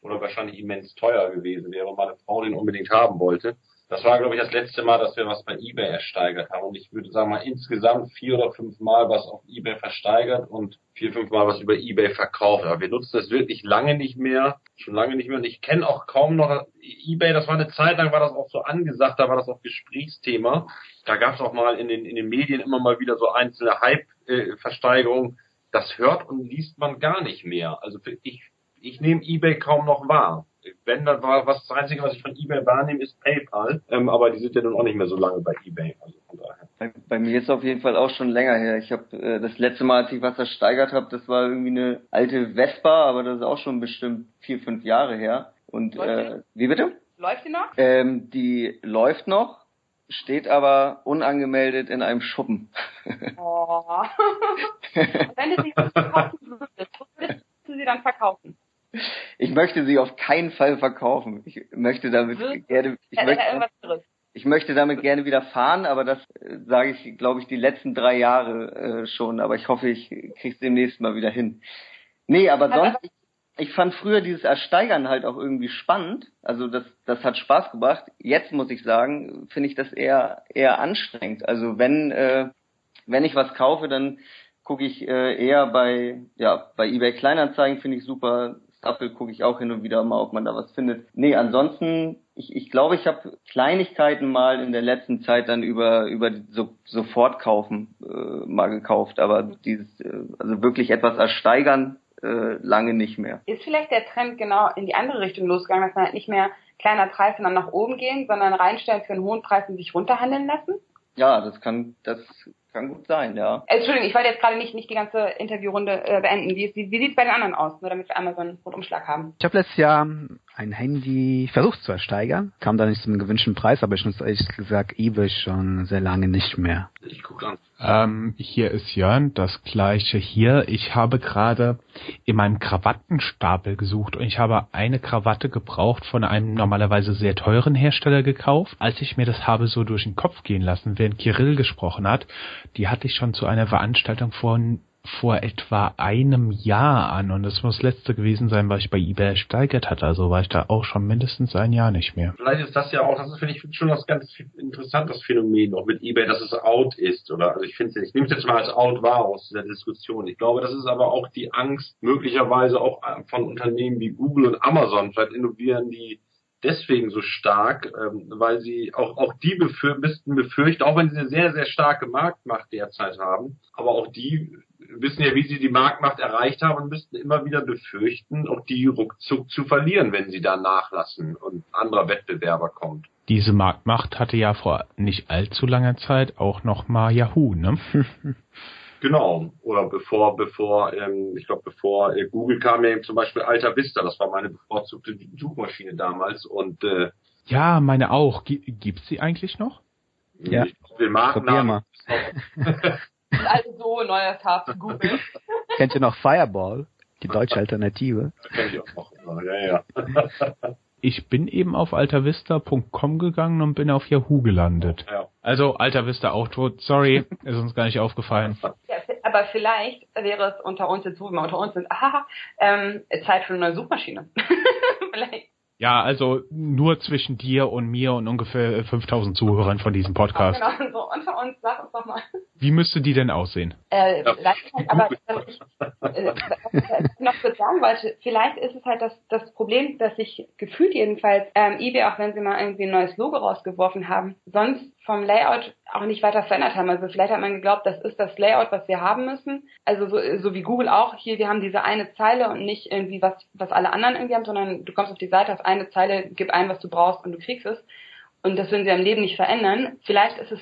Oder wahrscheinlich immens teuer gewesen wäre, meine Frau den unbedingt haben wollte. Das war, glaube ich, das letzte Mal, dass wir was bei eBay ersteigert haben. Und ich würde sagen mal insgesamt vier oder fünf Mal was auf eBay versteigert und vier, fünf Mal was über eBay verkauft. Aber wir nutzen das wirklich lange nicht mehr. Schon lange nicht mehr. Und ich kenne auch kaum noch eBay. Das war eine Zeit lang, war das auch so angesagt. Da war das auch Gesprächsthema. Da gab es auch mal in den, in den Medien immer mal wieder so einzelne Hype-Versteigerungen. Das hört und liest man gar nicht mehr. Also ich, ich nehme eBay kaum noch wahr wenn, dann war was das Einzige, was ich von eBay wahrnehme, ist PayPal. Ähm, aber die sind ja nun auch nicht mehr so lange bei eBay. Also von daher. Bei, bei mir ist auf jeden Fall auch schon länger her. Ich habe äh, das letzte Mal, als ich was ersteigert habe, das war irgendwie eine alte Vespa, aber das ist auch schon bestimmt vier, fünf Jahre her. Und äh, wie bitte? Läuft die noch? Ähm, die läuft noch, steht aber unangemeldet in einem Schuppen. *laughs* Oh. *laughs* wenn du sie verkaufen würdest, würdest du sie dann verkaufen? Ich möchte sie auf keinen Fall verkaufen. Ich möchte damit Wirklich? gerne, ich ja, möchte, ich möchte damit gerne wieder fahren, aber das äh, sage ich, glaube ich, die letzten drei Jahre äh, schon. Aber ich hoffe, ich krieg's demnächst mal wieder hin. Nee, aber sonst, ich, ich fand früher dieses Ersteigern halt auch irgendwie spannend. Also das, das hat Spaß gebracht. Jetzt muss ich sagen, finde ich das eher, eher anstrengend. Also wenn, äh, wenn ich was kaufe, dann gucke ich äh, eher bei, ja, bei eBay Kleinanzeigen finde ich super. Apple gucke ich auch hin und wieder mal, ob man da was findet. Nee, ansonsten, ich ich, glaube, ich habe Kleinigkeiten mal in der letzten Zeit dann über über so, Sofortkaufen äh, mal gekauft, aber dieses äh, also wirklich etwas ersteigern äh, lange nicht mehr. Ist vielleicht der Trend genau in die andere Richtung losgegangen, dass man halt nicht mehr kleiner Preis und dann nach oben gehen, sondern reinstellen für einen hohen Preis und sich runterhandeln lassen? Ja, das kann das Kann gut sein, ja. Äh, Entschuldigung, ich wollte jetzt gerade nicht, nicht die ganze Interviewrunde äh, beenden. Wie, wie, wie sieht es bei den anderen aus? Nur damit wir einmal so einen Rundumschlag haben. Ich habe letztes Jahr ein Handy versucht zu ersteigern, kam da nicht zum gewünschten Preis, aber ich nutze ehrlich gesagt eBay schon sehr lange nicht mehr. Ich gucke an. Ähm, hier ist Jörn, das gleiche hier. Ich habe gerade in meinem Krawattenstapel gesucht und ich habe eine Krawatte gebraucht von einem normalerweise sehr teuren Hersteller gekauft. Als ich mir das habe so durch den Kopf gehen lassen, während Kirill gesprochen hat, die hatte ich schon zu einer Veranstaltung von vor etwa einem Jahr an und das muss das letzte gewesen sein, was ich bei eBay ersteigert hatte. Also war ich da auch schon mindestens ein Jahr nicht mehr. Vielleicht ist das ja auch, das ist finde ich schon was ganz interessantes Phänomen auch mit eBay, dass es out ist oder also ich finde ich nehme es jetzt mal als out wahr aus dieser Diskussion. Ich glaube, das ist aber auch die Angst möglicherweise auch von Unternehmen wie Google und Amazon. Vielleicht innovieren die deswegen so stark, ähm, weil sie auch, auch die befür müssten befürchten, auch wenn sie eine sehr, sehr starke Marktmacht derzeit haben, aber auch die wissen ja, wie sie die Marktmacht erreicht haben und müssten immer wieder befürchten, auch die ruckzuck zu verlieren, wenn sie da nachlassen und anderer Wettbewerber kommt. Diese Marktmacht hatte ja vor nicht allzu langer Zeit auch noch mal Yahoo, ne? *laughs* Genau. Oder bevor, bevor, ähm, ich glaube, bevor äh, Google kam ja eben zum Beispiel Alta Vista, das war meine bevorzugte Suchmaschine damals und äh, Ja, meine auch. G gibt's sie eigentlich noch? Ja. ich glaub, den Markennamen *laughs* *laughs* Also so neuer Tab zu Google. *laughs* Kennt ihr noch Fireball? Die deutsche Alternative. kenn ich auch noch. Ja, ja. *laughs* Ich bin eben auf altavista.com gegangen und bin auf Yahoo gelandet. ja. Also Alta Vista auch tot. Sorry, *laughs* ist uns gar nicht aufgefallen. Ja, aber vielleicht wäre es unter uns jetzt, wo wir unter uns sind, aha, ähm, Zeit für eine neue Suchmaschine. vielleicht. Ja, also nur zwischen dir und mir und ungefähr 5000 Zuhörern von diesem Podcast. Genau, so unter uns, sag uns doch mal. Wie müsste die denn aussehen? Äh, Ja. vielleicht *laughs* halt, aber was ich, äh, was ich noch kurz sagen wollte, vielleicht ist es halt das, das Problem, dass sich gefühlt jedenfalls ähm, eBay, auch wenn sie mal irgendwie ein neues Logo rausgeworfen haben, sonst vom Layout auch nicht weiter verändert haben. Also vielleicht hat man geglaubt, das ist das Layout, was wir haben müssen. Also so, so wie Google auch, hier, wir haben diese eine Zeile und nicht irgendwie was, was alle anderen irgendwie haben, sondern du kommst auf die Seite, hast eine Zeile, gib ein, was du brauchst und du kriegst es. Und das würden sie am Leben nicht verändern. Vielleicht ist es,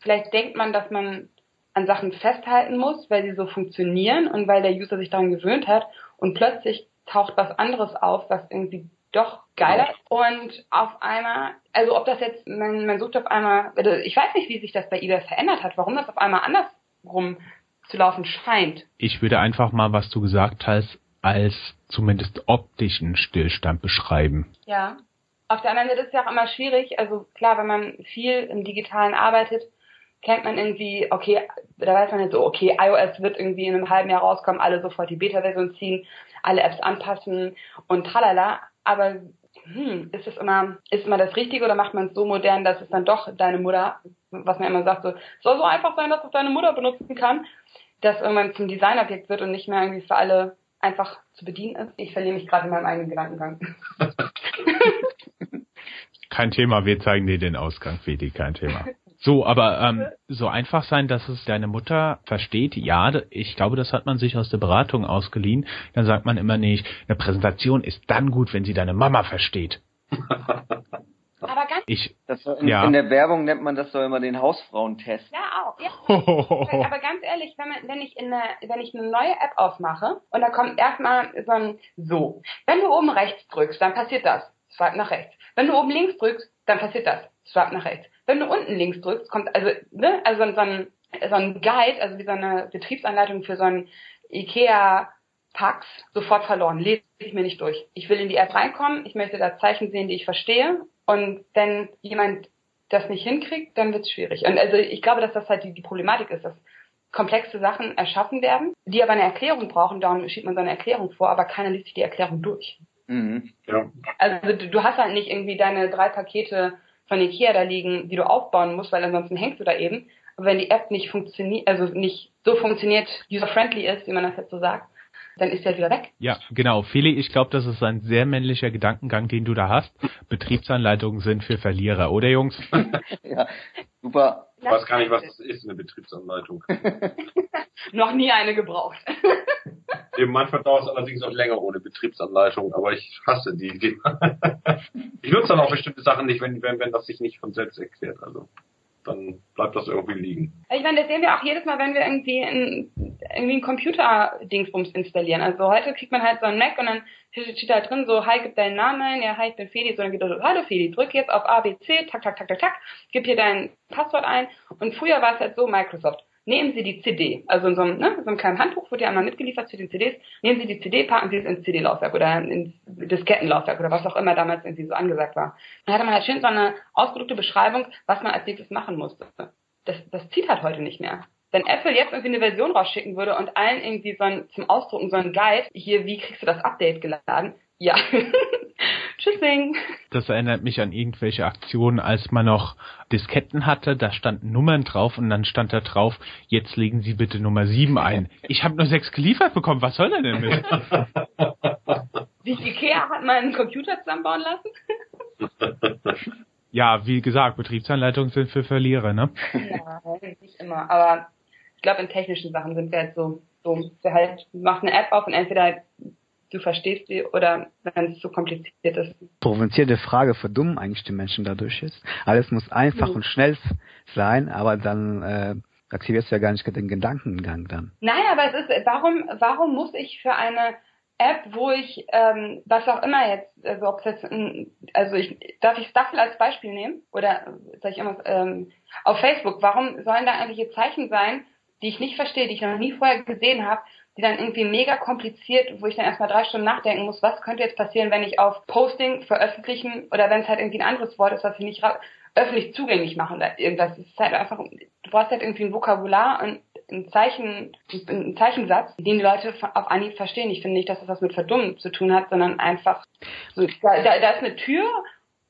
vielleicht denkt man, dass man an Sachen festhalten muss, weil sie so funktionieren und weil der User sich daran gewöhnt hat und plötzlich taucht was anderes auf, was irgendwie doch geiler ist. und auf einmal, also ob das jetzt, man, man sucht auf einmal, also ich weiß nicht, wie sich das bei eBay verändert hat, warum das auf einmal andersrum zu laufen scheint. Ich würde einfach mal, was du gesagt hast, als zumindest optischen Stillstand beschreiben. Ja. Auf der anderen Seite ist es ja auch immer schwierig, also klar, wenn man viel im Digitalen arbeitet, kennt man irgendwie, okay, da weiß man jetzt so, okay, iOS wird irgendwie in einem halben Jahr rauskommen, alle sofort die Beta-Version ziehen, alle Apps anpassen und tralala. Aber hm, ist es immer, ist immer das Richtige oder macht man es so modern, dass es dann doch deine Mutter, was man immer sagt, so, soll so einfach sein, dass es deine Mutter benutzen kann, dass irgendwann zum Designobjekt wird und nicht mehr irgendwie für alle einfach zu bedienen ist. Ich verliere mich gerade in meinem eigenen Gedankengang. *laughs* Kein Thema, wir zeigen dir den Ausgang, Fedi, kein Thema. So, aber ähm, so einfach sein, dass es deine Mutter versteht, ja, ich glaube, das hat man sich aus der Beratung ausgeliehen. Dann sagt man immer nicht, eine Präsentation ist dann gut, wenn sie deine Mama versteht. *laughs* Aber ganz Ich, Das so in, Ja. in der Werbung nennt man das doch immer den Hausfrauentest. Ja, auch. Ja. *laughs* Aber ganz ehrlich, wenn, man, wenn, ich in eine, wenn ich eine neue App aufmache und da kommt erstmal so ein So, wenn du oben rechts drückst, dann passiert das. Swipe nach rechts. Wenn du oben links drückst, dann passiert das. Swipe nach rechts. Wenn du unten links drückst, kommt also, ne, also so ein, so ein Guide, also wie so eine Betriebsanleitung für so ein IKEA Pax sofort verloren. Lese ich mir nicht durch. Ich will in die App reinkommen, ich möchte da Zeichen sehen, die ich verstehe. Und wenn jemand das nicht hinkriegt, dann wird es schwierig. Und also ich glaube, dass das halt die, die Problematik ist, dass komplexe Sachen erschaffen werden, die aber eine Erklärung brauchen. Darum schiebt man so eine Erklärung vor, aber keiner liest sich die Erklärung durch. Mhm. ja. Also du, du hast halt nicht irgendwie deine drei Pakete von Ikea da liegen, die du aufbauen musst, weil ansonsten hängst du da eben. Aber wenn die App nicht funktioniert, also nicht so funktioniert, user-friendly ist, wie man das jetzt so sagt, dann ist die halt wieder weg. ja, genau, Feli, ich glaube, das ist ein sehr männlicher Gedankengang, den du da hast. Betriebsanleitungen sind für Verlierer, oder Jungs? *laughs* Ja, super. Ich weiß gar nicht, was das ist, eine Betriebsanleitung. *laughs* Noch nie eine gebraucht. *laughs* Eben manchmal dauert es allerdings auch länger ohne Betriebsanleitung, aber ich hasse die. die *laughs* ich nutze dann auch bestimmte Sachen nicht, wenn, wenn, wenn das sich nicht von selbst erklärt. Also dann bleibt das irgendwie liegen. Ich meine, das sehen wir auch jedes Mal, wenn wir irgendwie ein, irgendwie ein Computer-Dingsbums installieren. Also heute kriegt man halt so einen Mac und dann steht da drin so, hi, gib deinen Namen ein, ja, hi, ich bin Feli, so dann geht so, hallo Feli, drück jetzt auf ABC, tak, tak, tak, tak, tak, gib hier dein Passwort ein. Und früher war es halt so, Microsoft, nehmen Sie die CD, also in so einem, ne, so einem kleinen Handbuch wird ja einmal mitgeliefert zu den CDs, nehmen Sie die CD, packen Sie es ins CD-Laufwerk oder ins Diskettenlaufwerk oder was auch immer damals irgendwie so angesagt war. Dann hatte man halt schön so eine ausgedruckte Beschreibung, was man als nächstes machen musste. Das, das zieht halt heute nicht mehr. Wenn Apple jetzt irgendwie eine Version rausschicken würde und allen irgendwie so ein, zum Ausdrucken so ein Guide, hier, wie kriegst du das Update geladen? Ja. *laughs* Tschüssing. Das erinnert mich an irgendwelche Aktionen, als man noch Disketten hatte, da standen Nummern drauf und dann stand da drauf, jetzt legen Sie bitte Nummer 7 ein. Ich habe nur sechs geliefert bekommen, was soll er denn mit? Wie *laughs* Ikea hat mal einen Computer zusammenbauen lassen? ja, wie gesagt, Betriebsanleitungen sind für Verlierer, ne? Nein, nicht immer, aber ich glaube, in technischen Sachen sind wir halt so, so, wir halt, macht eine App auf und entweder du verstehst sie oder wenn es zu kompliziert ist. Provozierte Frage, verdummen eigentlich die Menschen dadurch jetzt? Alles muss einfach mhm. und schnell sein, aber dann äh, aktivierst du ja gar nicht den Gedankengang dann. Nein, aber es ist, warum, warum muss ich für eine App, wo ich, ähm, was auch immer jetzt, also ob es jetzt, also ich, darf ich Staffel als Beispiel nehmen? Oder sag ich immer, ähm, auf Facebook, warum sollen da irgendwelche Zeichen sein, die ich nicht verstehe, die ich noch nie vorher gesehen habe, die dann irgendwie mega kompliziert, wo ich dann erstmal drei Stunden nachdenken muss, was könnte jetzt passieren, wenn ich auf Posting veröffentlichen oder wenn es halt irgendwie ein anderes Wort ist, was ich nicht öffentlich zugänglich mache oder irgendwas. Es ist halt einfach, du brauchst halt irgendwie ein Vokabular und ein Zeichen, ein Zeichensatz, den die Leute auf Anhieb verstehen. Ich finde nicht, dass das was mit Verdummen zu tun hat, sondern einfach, so, da, da ist eine Tür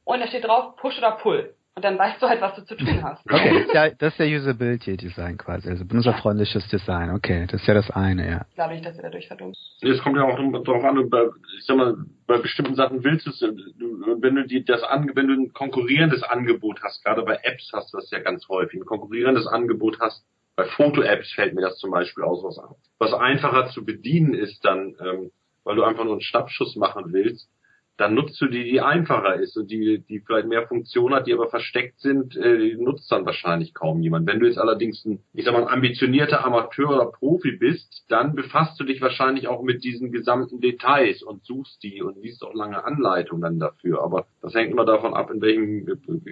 und da steht drauf Push oder Pull. Und dann weißt du halt, was du zu tun hast. Okay, ja, das ist der Usability Design quasi, also benutzerfreundliches Design. Okay, das ist ja das eine, ja. Ich glaube nicht, dass du dadurch verdummt. Es kommt ja auch darauf an, bei, ich sag mal, bei bestimmten Sachen willst du es, wenn du die, das an, wenn du ein konkurrierendes Angebot hast, gerade bei Apps hast du das ja ganz häufig, ein konkurrierendes Angebot hast, bei Foto-Apps fällt mir das zum Beispiel aus, was, was einfacher zu bedienen ist dann, ähm, weil du einfach nur einen Schnappschuss machen willst, dann nutzt du die, die einfacher ist und die, die vielleicht mehr Funktion hat, die aber versteckt sind, äh, die nutzt dann wahrscheinlich kaum jemand. Wenn du jetzt allerdings ein, ich sag mal, ein ambitionierter Amateur oder Profi bist, dann befasst du dich wahrscheinlich auch mit diesen gesamten Details und suchst die und liest auch lange Anleitungen dann dafür. Aber das hängt immer davon ab, in welchem,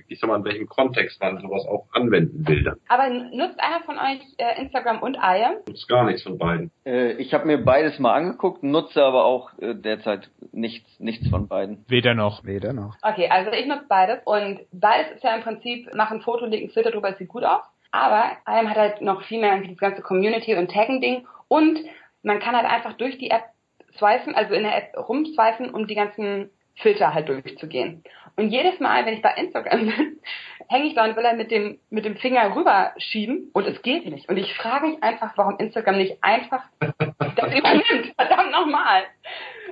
ich sag mal, in welchem Kontext man sowas auch anwenden will dann. Aber nutzt einer von euch äh, Instagram und Aya? Nutzt gar nichts von beiden. Äh, ich habe mir beides mal angeguckt, nutze aber auch äh, derzeit nichts, nichts von beiden. Weder noch. Weder noch. Okay, also ich nutze beides und beides ist ja im Prinzip, mach ein Foto, leg ein Filter drüber, es sieht gut aus. Aber IAM hat halt noch viel mehr das ganze Community und Tagging-Ding und man kann halt einfach durch die App swipen, also in der App rumswipen, um die ganzen Filter halt durchzugehen. Und jedes Mal, wenn ich bei Instagram *laughs* bin, hänge ich da und will er mit dem, mit dem Finger rüberschieben und es geht nicht. Und ich frage mich einfach, warum Instagram nicht einfach *laughs* das übernimmt. Verdammt nochmal.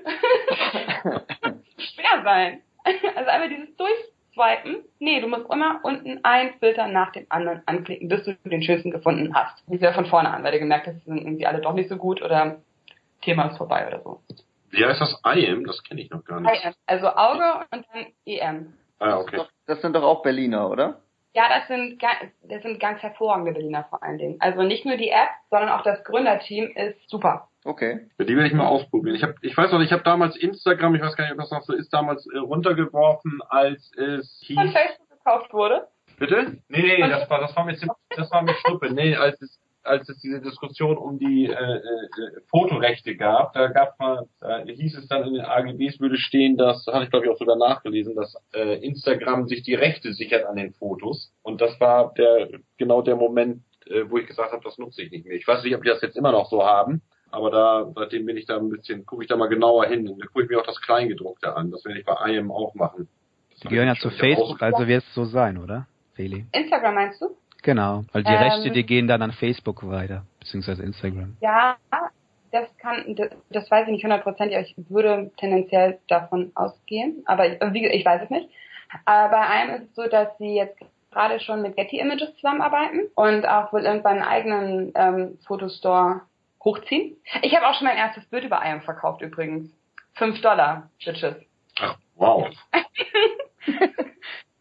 *laughs* Schwer sein. *laughs* Also einfach dieses Durchswipen. Nee, du musst immer unten ein Filter nach dem anderen anklicken, bis du den schönsten gefunden hast. Ich ja von vorne an, weil du gemerkt hast, sind irgendwie alle doch nicht so gut oder Thema ist vorbei oder so. Wie heißt das IM? Das kenne ich noch gar nicht. IM, also Auge und dann EM. Ah, okay. Das sind doch auch Berliner, oder? Ja, das sind, das sind ganz hervorragende Berliner vor allen Dingen. Also nicht nur die App, sondern auch das Gründerteam ist super. Okay. Ja, die werde ich mal ausprobieren. Ich, hab, ich weiß noch, ich habe damals Instagram, ich weiß gar nicht, ob das noch so ist, damals äh, runtergeworfen, als es hieß... Von Facebook gekauft wurde? Bitte? Nee, nee, das war, das war mir, das war mir Schnuppe. Nee, als es als es diese Diskussion um die äh, äh, Fotorechte gab, da gab man, da hieß es dann in den AGBs würde stehen, dass, hatte ich glaube ich auch sogar nachgelesen, dass äh, Instagram sich die Rechte sichert an den Fotos. Und das war der genau der Moment, äh, wo ich gesagt habe, das nutze ich nicht mehr. Ich weiß nicht, ob die das jetzt immer noch so haben, aber da, seitdem bin ich da ein bisschen, gucke ich da mal genauer hin. Da gucke ich mir auch das Kleingedruckte an. Das werde ich bei IM auch machen. Die gehören ja zu Facebook, also wird es so sein, oder? Feli? Instagram meinst du? Genau, weil die ähm, Rechte, die gehen dann an Facebook weiter, beziehungsweise Instagram. Ja, das kann, das, das weiß ich nicht hundertprozentig, ich würde tendenziell davon ausgehen, aber ich, wie, ich weiß es nicht. Aber bei einem ist es so, dass sie jetzt gerade schon mit Getty Images zusammenarbeiten und auch wohl irgendwann einen eigenen ähm, Fotostore hochziehen. Ich habe auch schon mein erstes Bild über IAM verkauft übrigens. Fünf Dollar, Bitches. Ach, wow. *laughs*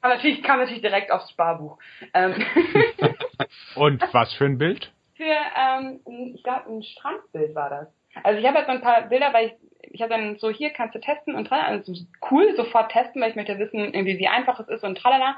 kam natürlich, kam natürlich direkt aufs Sparbuch. Ähm, *laughs* Und was für ein Bild? für, ähm, ich glaube, ein Strandbild war das. Also ich habe jetzt so ein paar Bilder, weil ich, ich habe dann so, hier kannst du testen und tralala, also cool, sofort testen, weil ich möchte wissen, irgendwie wie einfach es ist und tralala.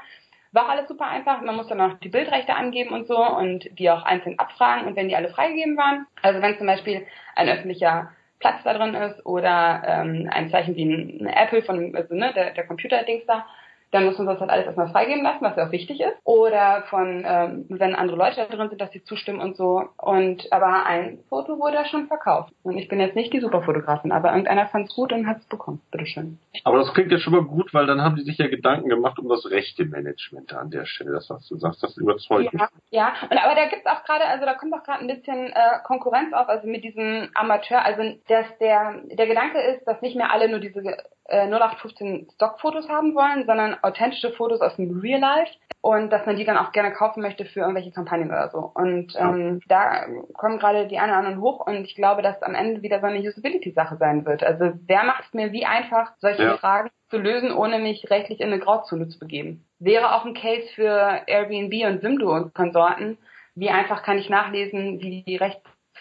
War alles super einfach. Man muss dann auch die Bildrechte angeben und so und die auch einzeln abfragen und wenn die alle freigegeben waren. Also wenn zum Beispiel ein öffentlicher Platz da drin ist oder ähm, ein Zeichen wie ein, ein Apple von, also ne, der, der Computer-Dings da, dann muss man das halt alles erstmal freigeben lassen, was ja auch wichtig ist. Oder von, ähm, wenn andere Leute da drin sind, dass sie zustimmen und so. Und aber ein Foto wurde schon verkauft. Und ich bin jetzt nicht die Superfotografin, aber irgendeiner fand es gut und hat es bekommen. Bitteschön. Aber das klingt ja schon mal gut, weil dann haben die sich ja Gedanken gemacht um das rechte Management an der Stelle. Das, was du sagst, das überzeugt mich. Ja, ja. Und aber da gibt's auch gerade, also da kommt auch gerade ein bisschen äh, Konkurrenz auf, also mit diesem Amateur, also dass der der Gedanke ist, dass nicht mehr alle nur diese äh, 0815 Stockfotos haben wollen, sondern authentische Fotos aus dem Real Life und dass man die dann auch gerne kaufen möchte für irgendwelche Kampagnen oder so. Und ähm, da kommen gerade die einen oder anderen hoch und ich glaube, dass am Ende wieder so eine Usability-Sache sein wird. Also wer macht es mir wie einfach, solche Ja. Fragen zu lösen, ohne mich rechtlich in eine Grauzone zu begeben? Wäre auch ein Case für Airbnb und Simdo und Konsorten. Wie einfach kann ich nachlesen, wie die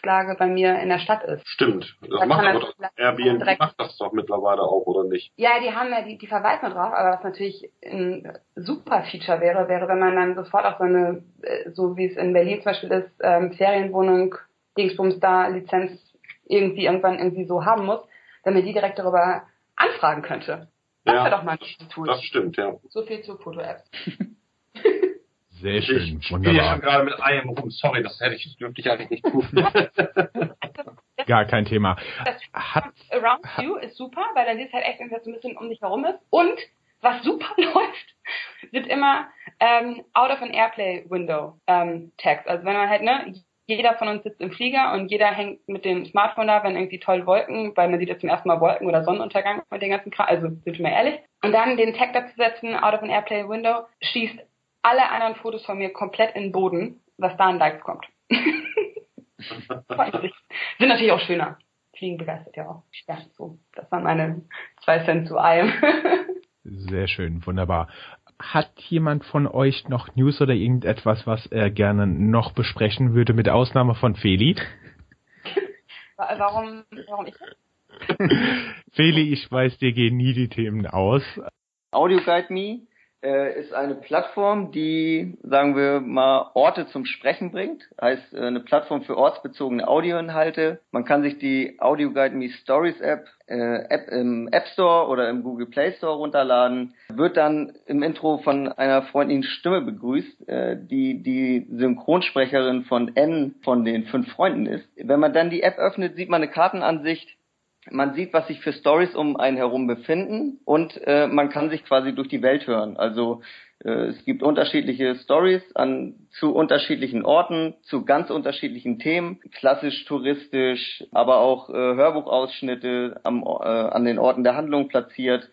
Rechtslage bei mir in der Stadt ist? Stimmt. Das macht aber das doch Airbnb direkt- macht das doch mittlerweile auch, oder nicht? Ja, die haben ja, die, die verweisen drauf, aber was natürlich ein super Feature wäre, wäre, wenn man dann sofort auch so eine, äh, so wie es in Berlin zum Beispiel ist, ähm, Ferienwohnung, Dingsbums da, Lizenz irgendwie irgendwann irgendwie so haben muss, wenn man die direkt darüber anfragen könnte. Das Ja, wäre doch mal ein gutes Tool. Das stimmt, ja. So viel zu Foto-Apps. *laughs* Sehr Ich schön, spiele ja wunderbar. schon gerade mit einem rum. Sorry, das hätte ich, dürfte ich eigentlich nicht tun. *laughs* *laughs* Gar kein Thema. Das Hat, Around You ist super, weil dann siehst du halt echt, wenn es so ein bisschen um dich herum ist. Und was super *laughs* läuft, wird immer ähm, out of an Airplay Window ähm, Text. Also wenn man halt, ne, jeder von uns sitzt im Flieger und jeder hängt mit dem Smartphone da, wenn irgendwie toll Wolken, weil man sieht jetzt zum ersten Mal Wolken oder Sonnenuntergang mit den ganzen Kram, also sind wir mal ehrlich. Und dann den Tag dazu setzen, out of an Airplay Window, schießt alle anderen Fotos von mir komplett in den Boden, was da an Likes kommt. *laughs* Sind natürlich auch schöner. Fliegen begeistert ja auch. Ja, so. Das waren meine zwei Cent zu einem. *laughs* sehr schön, wunderbar. Hat jemand von euch noch News oder irgendetwas, was er gerne noch besprechen würde, mit Ausnahme von Feli? warum, warum ich? *laughs* Feli, ich weiß, dir gehen nie die Themen aus. Audio Guide Me äh, ist eine Plattform, die, sagen wir mal, Orte zum Sprechen bringt. Heißt äh, eine Plattform für ortsbezogene Audioinhalte. Man kann sich die Audio Guide Me Stories App, äh, App im App Store oder im Google Play Store runterladen. Wird dann im Intro von einer freundlichen Stimme begrüßt, äh, die die Synchronsprecherin von N von den fünf Freunden ist. Wenn man dann die App öffnet, sieht man eine Kartenansicht man sieht, was sich für Stories um einen herum befinden und äh, man kann sich quasi durch die Welt hören. Also äh, es gibt unterschiedliche Stories an zu unterschiedlichen Orten, zu ganz unterschiedlichen Themen, klassisch, touristisch, aber auch äh, Hörbuchausschnitte am, äh, an den Orten der Handlung platziert.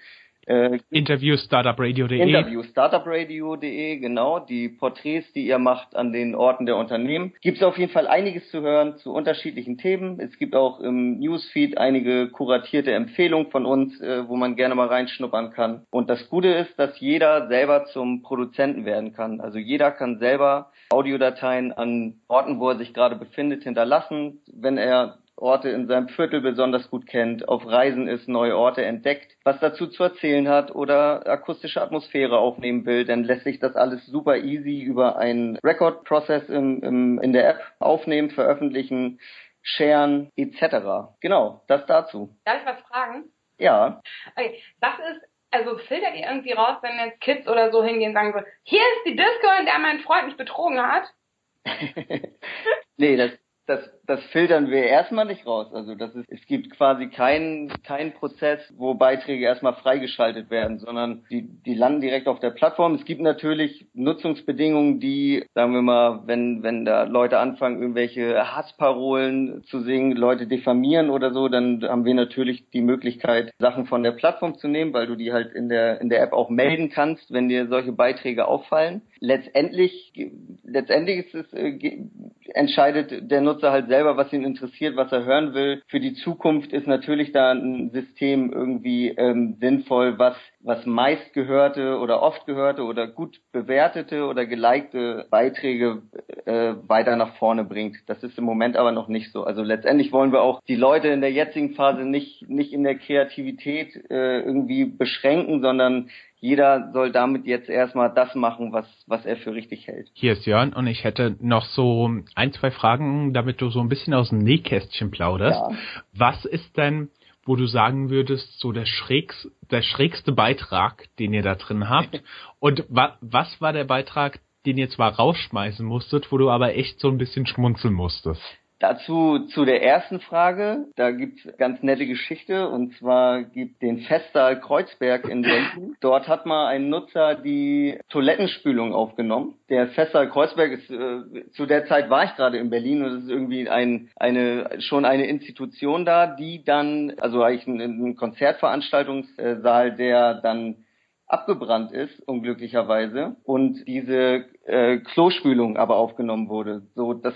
Äh, Interview startupradio.de. Interview startupradio.de, genau, die Porträts, die ihr macht an den Orten der Unternehmen. Gibt es auf jeden Fall einiges zu hören zu unterschiedlichen Themen. Es gibt auch im Newsfeed einige kuratierte Empfehlungen von uns, äh, wo man gerne mal reinschnuppern kann. Und das Gute ist, dass jeder selber zum Produzenten werden kann. Also jeder kann selber Audiodateien an Orten, wo er sich gerade befindet, hinterlassen, wenn er Orte in seinem Viertel besonders gut kennt, auf Reisen ist, neue Orte entdeckt, was dazu zu erzählen hat oder akustische Atmosphäre aufnehmen will, dann lässt sich das alles super easy über einen Record-Prozess im, im, in der App aufnehmen, veröffentlichen, sharen etc. Genau, das dazu. Darf ich was fragen? Ja, Okay, das ist, also filtert ihr irgendwie raus, wenn jetzt Kids oder so hingehen und sagen so, hier ist die Disco, in der mein Freund mich betrogen hat? *laughs* nee, das, das, das filtern wir erstmal nicht raus. Also das ist, es gibt quasi keinen keinen Prozess, wo Beiträge erstmal freigeschaltet werden, sondern die, die landen direkt auf der Plattform. Es gibt natürlich Nutzungsbedingungen, die, sagen wir mal, wenn, wenn da Leute anfangen, irgendwelche Hassparolen zu singen, Leute diffamieren oder so, dann haben wir natürlich die Möglichkeit, Sachen von der Plattform zu nehmen, weil du die halt in der, in der App auch melden kannst, wenn dir solche Beiträge auffallen. Letztendlich, letztendlich ist es, äh, entscheidet der Nutzer halt selber, was ihn interessiert, was er hören will. Für die Zukunft ist natürlich da ein System irgendwie ähm, sinnvoll, was was meistgehörte oder oft gehörte oder gut bewertete oder gelikte Beiträge äh, weiter nach vorne bringt. Das ist im Moment aber noch nicht so. Also letztendlich wollen wir auch die Leute in der jetzigen Phase nicht nicht in der Kreativität äh, irgendwie beschränken, sondern jeder soll damit jetzt erstmal das machen, was, was er für richtig hält. Hier ist Jörn und ich hätte noch so ein, zwei Fragen, damit du so ein bisschen aus dem Nähkästchen plauderst. Ja. Was ist denn, wo du sagen würdest, so der, schrägst, der schrägste Beitrag, den ihr da drin habt? *laughs* und wa was war der Beitrag, den ihr zwar rausschmeißen musstet, wo du aber echt so ein bisschen schmunzeln musstest? Dazu zu der ersten Frage, da gibt's ganz nette Geschichte und zwar gibt den Festsaal Kreuzberg in Berlin. Dort hat mal ein Nutzer die Toilettenspülung aufgenommen. Der Festsaal Kreuzberg ist äh, zu der Zeit war ich gerade in Berlin und es ist irgendwie ein eine schon eine Institution da, die dann also eigentlich ein, ein Konzertveranstaltungssaal, der dann abgebrannt ist, unglücklicherweise, und diese äh, Klospülung aber aufgenommen wurde. So, das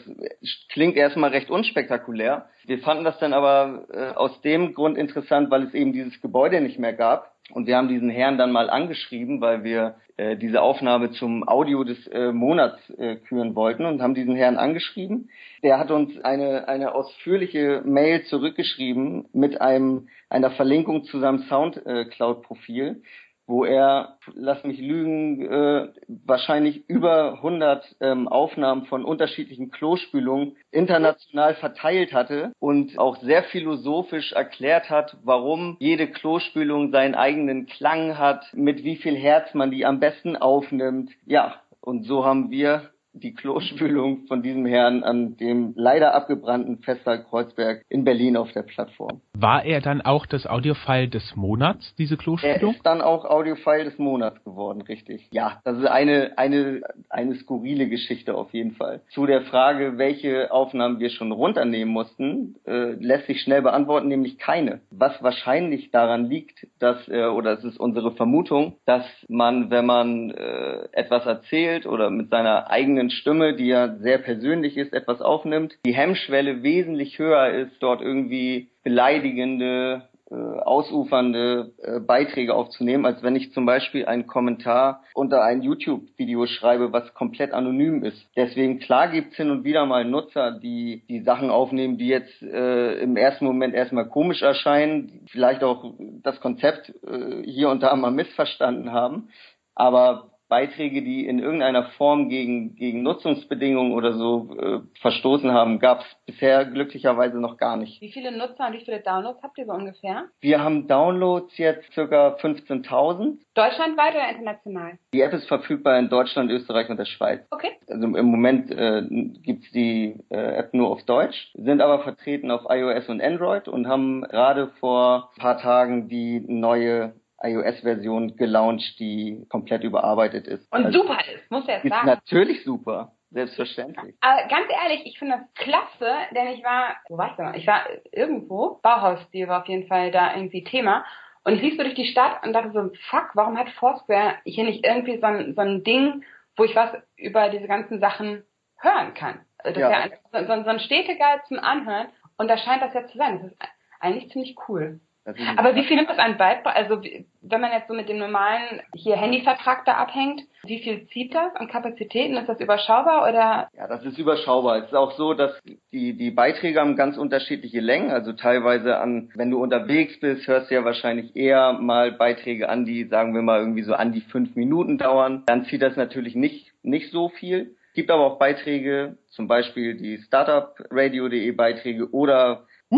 klingt erstmal recht unspektakulär. Wir fanden das dann aber äh, aus dem Grund interessant, weil es eben dieses Gebäude nicht mehr gab. Und wir haben diesen Herrn dann mal angeschrieben, weil wir äh, diese Aufnahme zum Audio des äh, Monats äh, küren wollten und haben diesen Herrn angeschrieben. Der hat uns eine, eine ausführliche Mail zurückgeschrieben mit einem, einer Verlinkung zu seinem Soundcloud-Profil, wo er, lass mich lügen, äh, wahrscheinlich über 100 ähm, Aufnahmen von unterschiedlichen Klospülungen international verteilt hatte und auch sehr philosophisch erklärt hat, warum jede Klospülung seinen eigenen Klang hat, mit wie viel Herz man die am besten aufnimmt. Ja, und so haben wir die Klospülung von diesem Herrn an dem leider abgebrannten Festsaal Kreuzberg in Berlin auf der Plattform. War er dann auch das Audiofile des Monats, diese Klospülung? Er ist dann auch Audiofile des Monats geworden, richtig. Ja, das ist eine, eine, eine skurrile Geschichte auf jeden Fall. Zu der Frage, welche Aufnahmen wir schon runternehmen mussten, äh, lässt sich schnell beantworten, nämlich keine. Was wahrscheinlich daran liegt, dass, äh, oder es ist unsere Vermutung, dass man, wenn man äh, etwas erzählt oder mit seiner eigenen eigenen Stimme, die ja sehr persönlich ist, etwas aufnimmt, die Hemmschwelle wesentlich höher ist, dort irgendwie beleidigende, äh, ausufernde äh, Beiträge aufzunehmen, als wenn ich zum Beispiel einen Kommentar unter ein YouTube-Video schreibe, was komplett anonym ist. Deswegen klar gibt es hin und wieder mal Nutzer, die die Sachen aufnehmen, die jetzt äh, im ersten Moment erstmal komisch erscheinen, vielleicht auch das Konzept äh, hier und da mal missverstanden haben. Aber Beiträge, die in irgendeiner Form gegen, gegen Nutzungsbedingungen oder so äh, verstoßen haben, gab es bisher glücklicherweise noch gar nicht. Wie viele Nutzer und wie viele Downloads habt ihr so ungefähr? Wir haben Downloads jetzt ca. 15.000. Deutschlandweit oder international? Die App ist verfügbar in Deutschland, Österreich und der Schweiz. Okay. Also im Moment äh, gibt es die äh, App nur auf Deutsch, sind aber vertreten auf iOS und Android und haben gerade vor ein paar Tagen die neue iOS-Version gelauncht, die komplett überarbeitet ist. Und also, super ist, muss er sagen. Natürlich super. Selbstverständlich. Aber ganz ehrlich, ich finde das klasse, denn ich war, wo war ich denn? Ich war irgendwo, Bauhausstil war auf jeden Fall da irgendwie Thema. Und ich lief so durch die Stadt und dachte so, fuck, warum hat Foursquare hier nicht irgendwie so ein, so ein Ding, wo ich was über diese ganzen Sachen hören kann? Also das ja. ist ja so, so ein Städteguide zum Anhören und da scheint das ja zu sein. Das ist eigentlich ziemlich cool. Aber wie viel nimmt das an Beitrag? Also wenn man jetzt so mit dem normalen hier Handyvertrag da abhängt, wie viel zieht das an Kapazitäten? Ist das überschaubar oder? Ja, das ist überschaubar. Es ist auch so, dass die, die Beiträge haben ganz unterschiedliche Längen. Also teilweise an, wenn du unterwegs bist, hörst du ja wahrscheinlich eher mal Beiträge an, die, sagen wir mal, irgendwie so an die fünf Minuten dauern. Dann zieht das natürlich nicht, nicht so viel. Es gibt aber auch Beiträge, zum Beispiel die Startupradio.de Beiträge oder *laughs*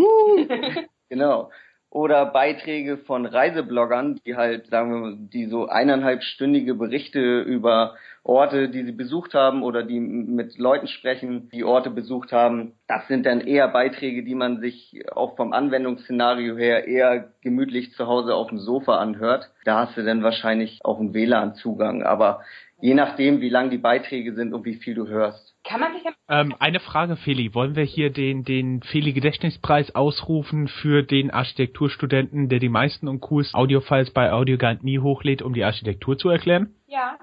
genau oder Beiträge von Reisebloggern, die halt, sagen wir, die so eineinhalbstündige Berichte über Orte, die sie besucht haben oder die mit Leuten sprechen, die Orte besucht haben. Das sind dann eher Beiträge, die man sich auch vom Anwendungsszenario her eher gemütlich zu Hause auf dem Sofa anhört. Da hast du dann wahrscheinlich auch einen WLAN-Zugang. Aber je nachdem, wie lang die Beiträge sind und wie viel du hörst. Kann man sich ähm, eine Frage, Feli. Wollen wir hier den, den Feli-Gedächtnispreis ausrufen für den Architekturstudenten, der die meisten und coolsten Audiofiles bei Audioguide nie hochlädt, um die Architektur zu erklären? Ja.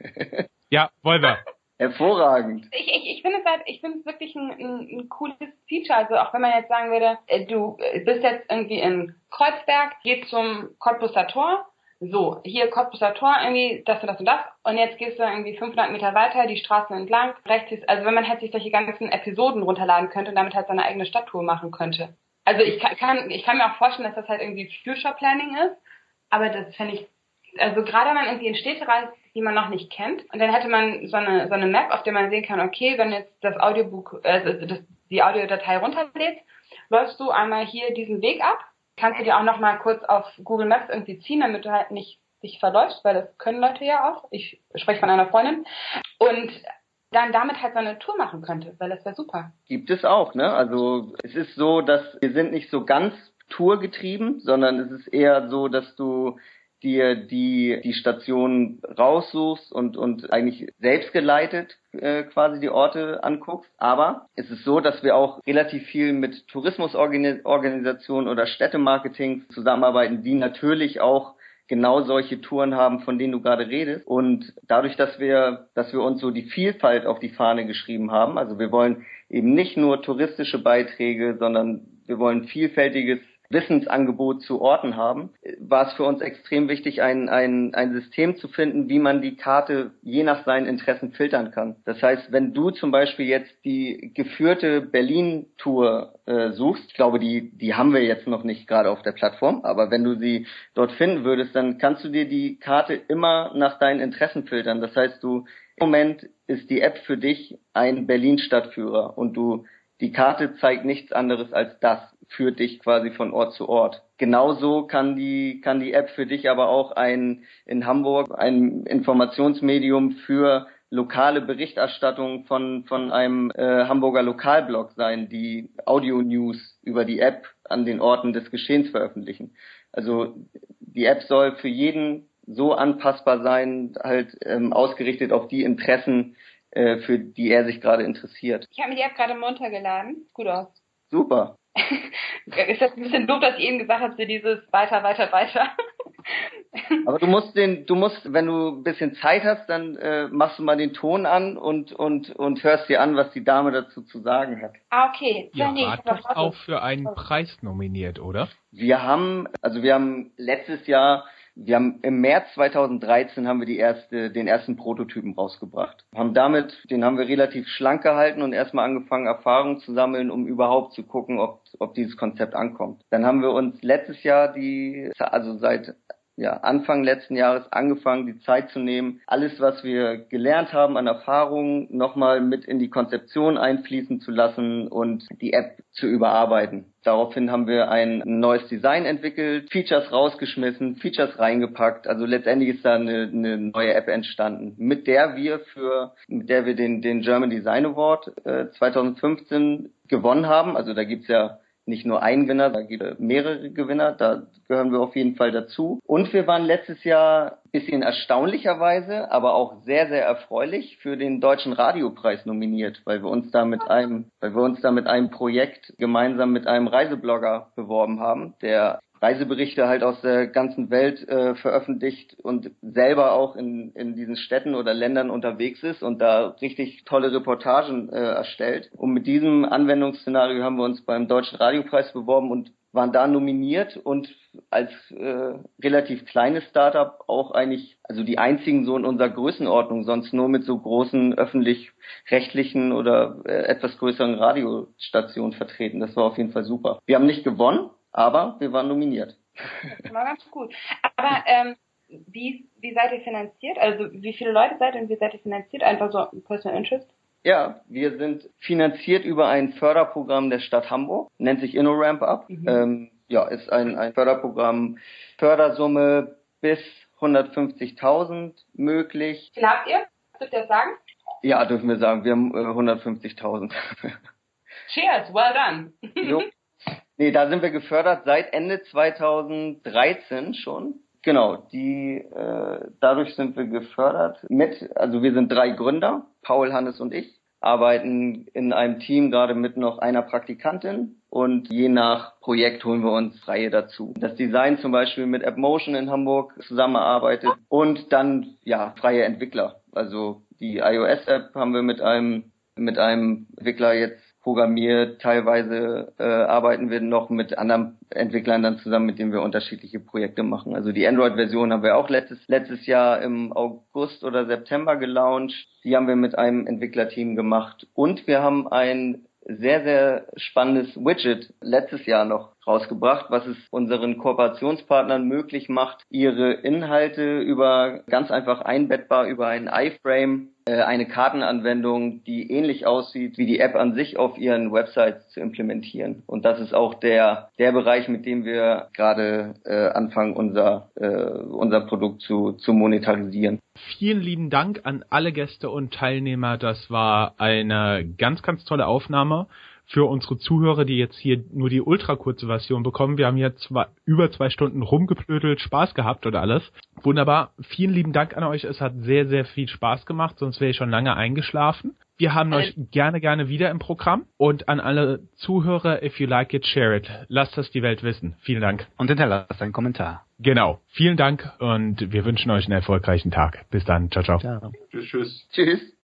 *laughs* ja, wollen wir. *laughs* Hervorragend. Ich, ich, ich finde es halt, ich finde es wirklich ein, ein, ein, cooles Feature. Also auch wenn man jetzt sagen würde, äh, du bist jetzt irgendwie in Kreuzberg, gehst zum Cottbuser Tor, so, hier Cottbuser Tor, irgendwie das und das und das und jetzt gehst du irgendwie 500 Meter weiter, die Straßen entlang, rechts ist, also wenn man halt sich solche ganzen Episoden runterladen könnte und damit halt seine eigene Stadttour machen könnte. Also ich kann, ich kann mir auch vorstellen, dass das halt irgendwie Future Planning ist, aber das fände ich, also gerade wenn man irgendwie in Städte reist, die man noch nicht kennt. Und dann hätte man so eine, so eine Map, auf der man sehen kann, okay, wenn jetzt das Audiobook, äh, das, die Audiodatei runterlädt, läufst du einmal hier diesen Weg ab, kannst du dir auch noch mal kurz auf Google Maps irgendwie ziehen, damit du halt nicht dich verläufst, weil das können Leute ja auch. Ich spreche von einer Freundin. Und dann damit halt so eine Tour machen könnte, weil das wäre super. Gibt es auch, ne? Also es ist so, dass wir sind nicht so ganz tourgetrieben, sondern es ist eher so, dass du dir die, die Station raussuchst und, und eigentlich selbstgeleitet äh, quasi die Orte anguckst. Aber es ist so, dass wir auch relativ viel mit Tourismusorganisationen oder Städtemarketing zusammenarbeiten, die natürlich auch genau solche Touren haben, von denen du gerade redest. Und dadurch, dass wir, dass wir uns so die Vielfalt auf die Fahne geschrieben haben, also wir wollen eben nicht nur touristische Beiträge, sondern wir wollen vielfältiges Wissensangebot zu Orten haben, war es für uns extrem wichtig, ein, ein, ein System zu finden, wie man die Karte je nach seinen Interessen filtern kann. Das heißt, wenn du zum Beispiel jetzt die geführte Berlin-Tour äh, suchst, ich glaube, die, die haben wir jetzt noch nicht gerade auf der Plattform, aber wenn du sie dort finden würdest, dann kannst du dir die Karte immer nach deinen Interessen filtern. Das heißt, du im Moment ist die App für dich ein Berlin-Stadtführer und du die Karte zeigt nichts anderes als das, führt dich quasi von Ort zu Ort. Genauso kann die, kann die App für dich aber auch ein, in Hamburg ein Informationsmedium für lokale Berichterstattung von, von einem äh, Hamburger Lokalblog sein, die Audio-News über die App an den Orten des Geschehens veröffentlichen. Also die App soll für jeden so anpassbar sein, halt ähm, ausgerichtet auf die Interessen, äh, für die er sich gerade interessiert. Ich habe mir die App gerade runtergeladen. Gut aus. Super. Ist das ein bisschen doof, dass ich eben gesagt habe, für dieses weiter, weiter, weiter. *laughs* Aber du musst den, du musst, wenn du ein bisschen Zeit hast, dann äh, machst du mal den Ton an und und und hörst dir an, was die Dame dazu zu sagen hat. Ah, okay. Ja, nee, Rat doch auch für einen Preis nominiert, oder? Wir haben, also wir haben letztes Jahr wir haben im März 2013 haben wir die erste, den ersten Prototypen rausgebracht. Haben damit, den haben wir relativ schlank gehalten und erstmal angefangen, Erfahrungen zu sammeln, um überhaupt zu gucken, ob, ob dieses Konzept ankommt. Dann haben wir uns letztes Jahr die, also seit ja, Anfang letzten Jahres angefangen, die Zeit zu nehmen, alles, was wir gelernt haben an Erfahrungen, nochmal mit in die Konzeption einfließen zu lassen und die App zu überarbeiten. Daraufhin haben wir ein neues Design entwickelt, Features rausgeschmissen, Features reingepackt. Also letztendlich ist da eine, eine neue App entstanden, mit der wir für, mit der wir den, den German Design Award äh, 2015 gewonnen haben. Also da gibt's ja nicht nur ein Gewinner, da gibt es mehrere Gewinner, da gehören wir auf jeden Fall dazu. Und wir waren letztes Jahr bisschen erstaunlicherweise, aber auch sehr, sehr erfreulich für den Deutschen Radiopreis nominiert, weil wir uns da mit einem, weil wir uns da mit einem Projekt gemeinsam mit einem Reiseblogger beworben haben, der Reiseberichte halt aus der ganzen Welt äh, veröffentlicht und selber auch in, in diesen Städten oder Ländern unterwegs ist und da richtig tolle Reportagen äh, erstellt. Und mit diesem Anwendungsszenario haben wir uns beim Deutschen Radiopreis beworben und waren da nominiert und als äh, relativ kleines Startup auch eigentlich, also die einzigen so in unserer Größenordnung, sonst nur mit so großen öffentlich-rechtlichen oder äh, etwas größeren Radiostationen vertreten. Das war auf jeden Fall super. Wir haben nicht gewonnen, aber wir waren nominiert. Das war ganz gut. Aber ähm, wie, wie seid ihr finanziert? Also wie viele Leute seid ihr und wie seid ihr finanziert? Einfach so Personal Interest? Ja, wir sind finanziert über ein Förderprogramm der Stadt Hamburg, nennt sich InnoRamp Up. Mhm. Ähm, ja, ist ein, ein Förderprogramm, Fördersumme bis 150.000 möglich. Wie viel habt ihr? Dürft ihr das sagen? Ja, dürfen wir sagen. Wir haben äh, 150.000. Cheers, well done. so, *laughs* Nee, da sind wir gefördert seit Ende 2013 schon. Genau, die äh, dadurch sind wir gefördert mit, also wir sind drei Gründer, Paul, Hannes und ich, arbeiten in einem Team gerade mit noch einer Praktikantin und je nach Projekt holen wir uns Freie dazu. Das Design zum Beispiel mit AppMotion in Hamburg zusammenarbeitet und dann ja freie Entwickler. Also die iOS-App haben wir mit einem mit einem Entwickler jetzt programmiert, teilweise äh, arbeiten wir noch mit anderen Entwicklern dann zusammen, mit denen wir unterschiedliche Projekte machen. Also die Android-Version haben wir auch letztes, letztes Jahr im August oder September gelauncht. Die haben wir mit einem Entwicklerteam gemacht. Und wir haben ein sehr, sehr spannendes Widget letztes Jahr noch rausgebracht, was es unseren Kooperationspartnern möglich macht, ihre Inhalte über ganz einfach einbettbar über einen iFrame äh, eine Kartenanwendung, die ähnlich aussieht wie die App an sich auf ihren Websites zu implementieren. Und das ist auch der der Bereich, mit dem wir gerade äh, anfangen, unser äh, unser Produkt zu zu monetarisieren. Vielen lieben Dank an alle Gäste und Teilnehmer. Das war eine ganz, ganz tolle Aufnahme für unsere Zuhörer, die jetzt hier nur die ultra kurze Version bekommen. Wir haben hier zwei, über zwei Stunden rumgeplödelt, Spaß gehabt und alles. Wunderbar. Vielen lieben Dank an euch. Es hat sehr, sehr viel Spaß gemacht, sonst wäre ich schon lange eingeschlafen. Wir haben euch gerne, gerne wieder im Programm. Und an alle Zuhörer, if you like it, share it. Lasst das die Welt wissen. Vielen Dank. Und hinterlasst einen Kommentar. Genau. Vielen Dank und wir wünschen euch einen erfolgreichen Tag. Bis dann. Ciao, ciao. ciao. Tschüss, tschüss. Tschüss.